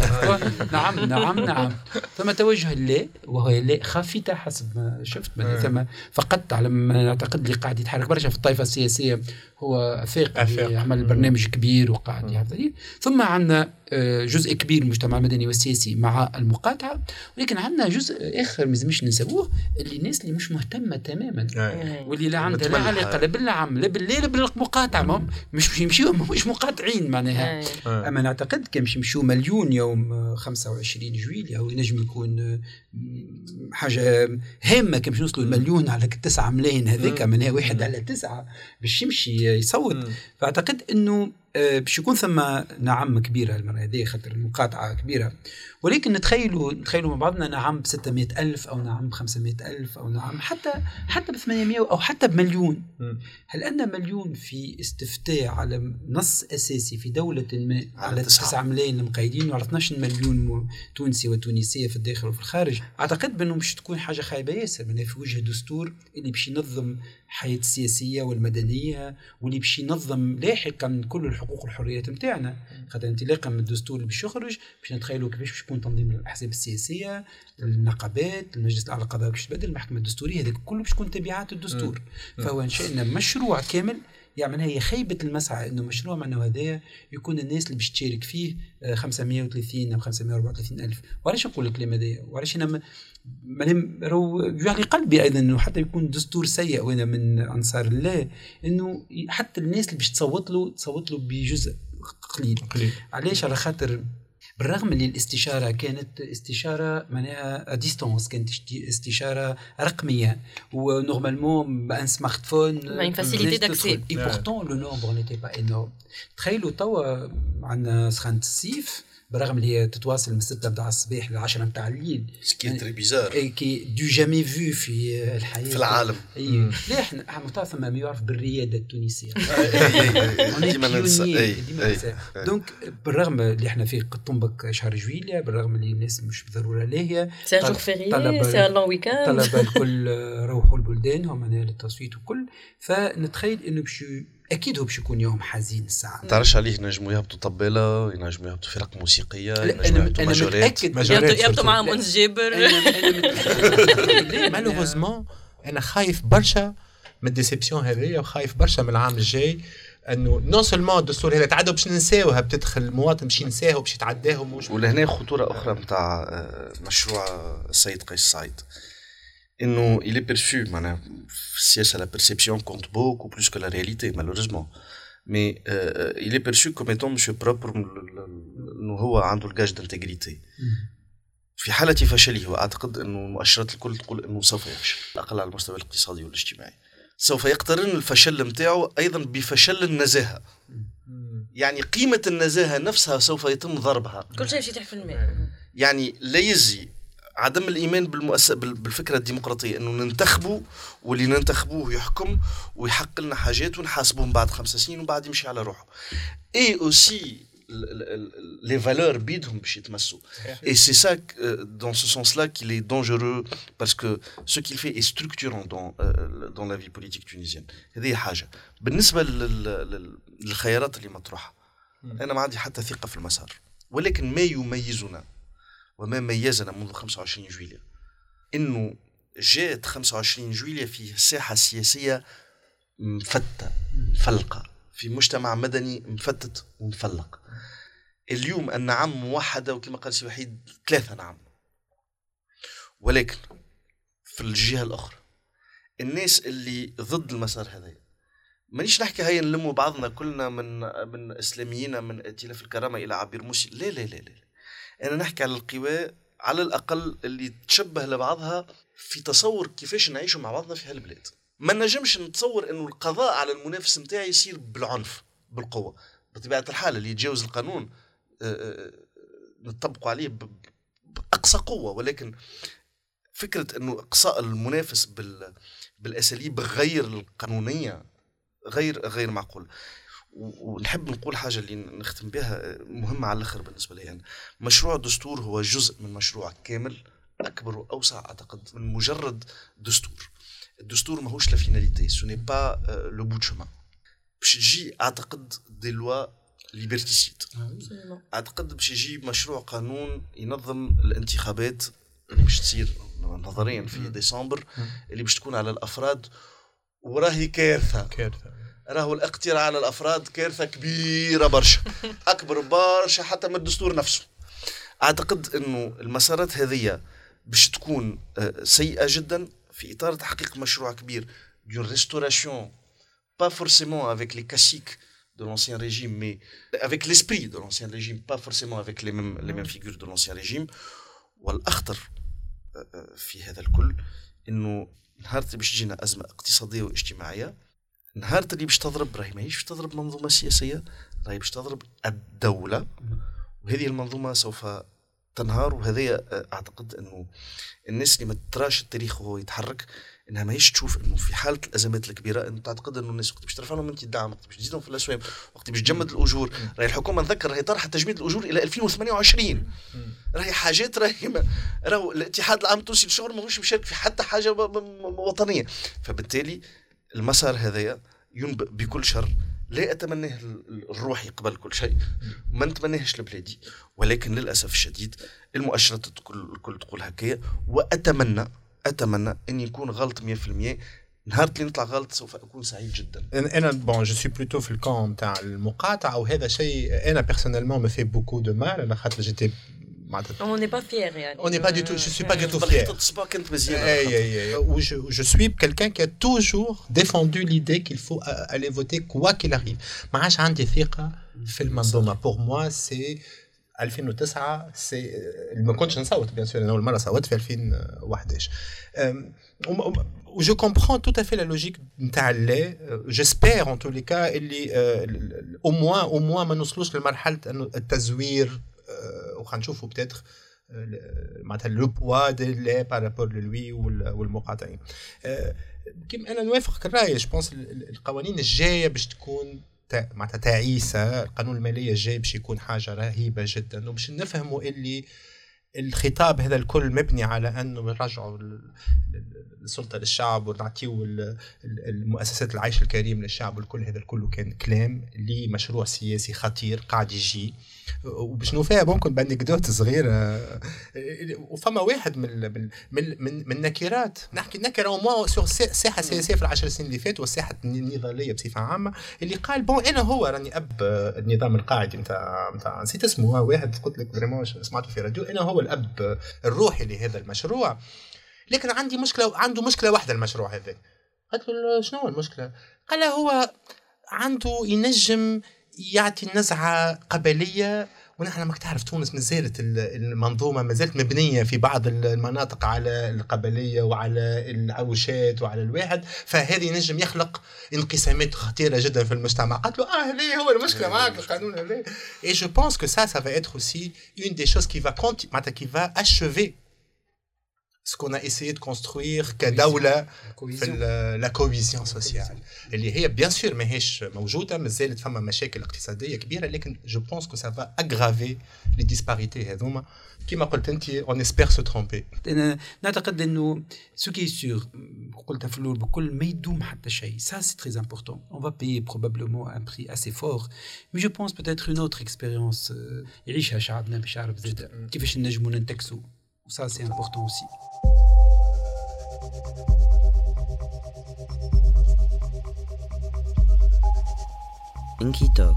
نعم نعم نعم. ثم توجه لا وهو لا خافتة حسب ما شفت. ثم فقدت على ما نعتقد اللي قاعد يتحرك برشا في الطائفة السياسية هو أفاق عمل برنامج كبير وقاعد يحفظ ثم عندنا آه، جزء كبير من المجتمع المدني والسياسي مع المقاطعة. ولكن عندنا جزء آخر ما ننساوه اللي الناس اللي مش مهتمة تماما. واللي لا عندها لا علاقه لا بالعم لا بالليل لا بالمقاطعه مش يمشيو مش مقاطعين معناها. أما نعتقد كان باش يمشيو مليون يوم 25 جويليا أو ينجم يكون حاجة هامة. كان باش نوصلوا المليون على 9 ملايين هذاك معناها واحد على تسعة باش يمشي يصوت. فأعتقد إنه آه، باش يكون ثم نعم كبيرة المرة هذه خاطر المقاطعة كبيرة. ولكن نتخيلوا نتخيلوا مع بعضنا نعم ب 600 ألف أو نعم ب 500 ألف أو نعم حتى حتى ب 800 أو حتى بمليون. هل أن مليون في استفتاء على نص أساسي في دولة ما على 9 ملايين المقيدين وعلى 12 مليون تونسي وتونسية في الداخل وفي الخارج أعتقد بأنه مش تكون حاجة خايبة ياسر. من في وجه دستور اللي باش ينظم الحياة السياسية والمدنية واللي باش ينظم لاحقا كل الحقوق والحريات نتاعنا. خاطر انطلاقا من الدستور اللي باش يخرج باش نتخيلوا كيفاش باش يكون تنظيم الأحزاب السياسية النقابات المجلس الأعلى للقضاء باش تبدل المحكمة الدستورية هذاك كله باش يكون تبعات الدستور. فهو انشانا مشروع كامل يعني هي خيبة المسعى إنه مشروع معناه هذايا يكون الناس اللي باش تشارك فيه 530 أو 534 ألف. وعلاش نقول الكلام هذايا وعلاش أنا راهو يعني قلبي أيضا إنه حتى يكون دستور سيء وأنا من أنصار الله إنه حتى الناس اللي باش تصوت له تصوت له بجزء قليل, قليل. علاش؟ على خاطر بالرغم اللي الاستشارة كانت استشارة معناها ديستونس كانت استشارة رقمية. ونورمالمون بان سمارت فون ما فاسيليتي داكسي اي بورتون لو نومبر نيتي با انورم تخيلوا توا عندنا سخانه الصيف برغم اللي هي تتواصل من 6 بتاع الصباح ل 10 بتاع الليل. ce qui est très bizarre et qui de jamais vu في الحياة. في العالم. إي. لا إحنا إحنا ثم ما يعرف بالريادة التونسية. ديما ننسى. donc بالرغم اللي إحنا في تنبك شهر جويليا بالرغم اللي الناس مش بالضرورة لاهيه c'est jour férié c'est long week-end طلب الكل روحوا لبلدانهم للتصويت وكل. فنتخيل إنه باش أكيد هو باش يكون يوم حزين الساعة. تعرفش عليه ينجموا يهبطوا طباله ينجموا يهبطوا فرق موسيقية ينجموا يهبطوا ماجورات يهبطوا معهم انس جابر. malheureusement أنا خايف برشا من ال déception هذيا وخايف برشا من العام الجاي إنه non seulement الدستور هذا تعدوا باش ننساوها بتدخل المواطن باش ينساه وباش يتعداه ومش ولهنا خطورة أخرى نتاع آه، مشروع السيد قيس سعيد. انه il est perçu معناها في السياسة la perception compte beaucoup plus que la réalité malheureusement. Mais euh, il est perçu comme étant monsieur propre انه هو عنده الجاج دانتيغريتي في حالة فشله وأعتقد أنه المؤشرات الكل تقول أنه سوف يفشل. الأقل على المستوى الاقتصادي والاجتماعي. سوف يقترن الفشل متاعه أيضا بفشل النزاهة. يعني قيمة النزاهة نفسها سوف يتم ضربها. كل شيء تحت في الماء. يعني لا يزي عدم الإيمان بالمؤس... بالفكرة الديمقراطية إنه ننتخبوا واللي ننتخبوه يحكم ويحق لنا حاجات ونحاسبوهم بعد خمس سنين وبعد يمشي على روحه. اي اوسي les valeurs بيدهم باش يتمسوا. et c'est ça dans ce sens là qu'il est dangereux parce que ce qu'il fait est structurant dans dans la vie politique tunisienne. هذه حاجة. بالنسبة للخيارات اللي مطروحة. أنا ما عندي حتى ثقة في المسار. ولكن ما يميزنا وما ميزنا منذ 25 جويلية. إنه جاءت 25 جويلية في ساحة سياسية مفتة مفلقة. في مجتمع مدني مفتت ومفلق. اليوم النعم موحدة وكما قال سي وحيد ثلاثة نعم ولكن في الجهة الأخرى الناس اللي ضد المسار هذا مانيش نحكي هيا نلموا بعضنا كلنا من من إسلاميين من ائتلاف الكرامة إلى عبير موسي لا لا لا لا. أنا نحكي على القوى على الأقل اللي تشبه لبعضها في تصور كيفاش نعيشوا مع بعضنا في هالبلاد. ما نجمش نتصور إنه القضاء على المنافس نتاعي يصير بالعنف بالقوة. بطبيعة الحال اللي يتجاوز القانون آه، آه، نطبقوا عليه بأقصى قوة. ولكن فكرة إنه إقصاء المنافس بال بالأساليب غير القانونية غير غير معقول. ونحب نقول حاجة اللي نختم بها مهمة على الأخر بالنسبة لي يعني. مشروع الدستور هو جزء من مشروع كامل أكبر وأوسع أعتقد من مجرد دستور. الدستور ماهوش la finalité ce n'est pas le bout du chemin باش تجي أعتقد des lois liberticides أعتقد باش يجي مشروع قانون ينظم الانتخابات اللي باش تصير نظريا في ديسمبر اللي باش تكون على الأفراد وراهي كارثة. كارثة. راهو الاقتراع على الأفراد كارثة كبيرة برشا. أكبر برشا حتى من الدستور نفسه. أعتقد إنه المسارات هذه باش تكون آه، سيئة جدا في إطار تحقيق مشروع كبير d'une restauration pas forcément avec les classiques de l'ancien régime, mais avec l'esprit de l'ancien régime, pas forcément avec les mêmes, les mêmes figures de l'ancien régime. والأخطر في هذا الكل إنه نهار اللي باش تجينا أزمة اقتصادية واجتماعية. نهار اللي باش تضرب راهي ماهيش باش تضرب منظومة سياسية راهي باش تضرب الدولة. وهذه المنظومة سوف تنهار وهذا أعتقد إنه الناس اللي ما تراش التاريخ وهو يتحرك إنها ماهيش تشوف إنه في حالة الأزمات الكبيرة إنه تعتقد إنه الناس وقت باش ترفع لهم انت الدعم وقت باش تزيدهم في الأسواق وقت باش تجمد الأجور. راهي الحكومة نذكر راهي طرحت تجميد الأجور إلى 2028 راهي حاجات راهي راهو الاتحاد العام التونسي للشغل ماهوش مشارك في حتى حاجة وطنية. فبالتالي المسار هذايا ينبئ بكل شر. لا أتمناه الروحي قبل كل شيء. ما نتمناهش لبلادي ولكن للأسف الشديد المؤشرات الكل, تقول هكايا وأتمنى أتمنى أن يكون غلط 100% نهار اللي نطلع غلط سوف أكون سعيد جدا. أنا bon je suis plutôt في ال camp تاع المقاطعة. وهذا شيء أنا personnellement me fait beaucoup de mal أنا خاطر j'étais On n'est pas fier. On n'est pas du tout, je suis pas du tout fier. Je suis quelqu'un qui a toujours défendu l'idée qu'il faut aller voter quoi qu'il arrive. ما عادش عندي ثقة في المنظومة. Pour moi, c'est 2009 si ما كنتش نصوت bien sûr أنا اول مره صوت في 2011 و je comprends tout à fait la logique نتاع la j'espère en tout les cas اللي au moins au moins ما نوصلوش لمرحله انه التزوير وخا نشوفوا peut-être معناتها le poids de لا par rapport ل oui والمقاطعين كيما أنا نوافقك الراي je pense القوانين الجايه باش تكون معناتها تعيسه القانون الماليه الجاي باش يكون حاجة رهيبه جدا وباش نفهموا اللي الخطاب هذا الكل مبني على انه نرجعوا السلطه للشعب ونعطيو المؤسسات العيش الكريم للشعب والكل هذا الكل كان كلام لمشروع سياسي خطير قاعد يجي وباش نوفيها ممكن ب anecdote صغيرة. وفما واحد من من من, من النكرات. نحكي نكره au moins sur ساحة سياسيه في العشر سنين اللي فاتوا والساحة النضالية بصفة عامة اللي قال bon أنا هو راني أب النظام القاعدي نتاع نتاع نسيت اسمه. واحد قلت لك vraiment سمعته في راديو أنا هو الأب الروحي لهذا المشروع. لكن عندي مشكله عنده مشكلة واحدة المشروع هذا قلت له شنو المشكلة؟ قال هو عنده ينجم يعطي نزعه قبليه ونحن ما تعرف تونس ما زالت المنظومة ما زالت مبنية في بعض المناطق على القبلية وعلى العروشات وعلى الواحد. فهذا ينجم يخلق انقسامات خطيرة جدا في المجتمع. قالت له آه هذه هو المشكلة؟ معك القانون هذا et je pense que ça ça va être aussi une des choses qui va معناتها qui va achever ce qu'on a essayé de construire كدولة في la cohésion sociale اللي هي bien sûr ماهيش موجودة مازالت فما مشاكل اقتصادية كبيرة لكن je pense que ça va aggraver les disparités هذوما كيما قلت انت on espère se tromper أنا نعتقد انه ce qui est sûr قلتها في الأول بكل ما يدوم حتى شيء ça c'est très important on va payer probablement un prix assez fort mais je pense peut-être une autre expérience يعيشها شعبنا باش يعرف زاد كيفاش نجموا ننتكسوا و ça c'est important aussi Inkytalk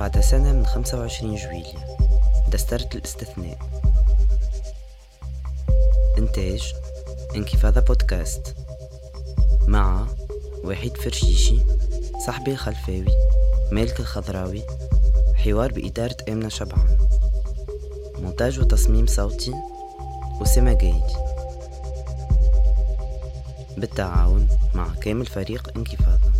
بعد سنة من 25 جويلية. دسترة الاستثناء. إنتاج Inkyfada بودكاست. مع وحيد فرشيشي صاحبي الخلفاوي مالك الخضراوي حوار بإدارة آمنة شبعان. مونتاج وتصميم صوتي أسامة جايدي بالتعاون مع كامل فريق انكفاضة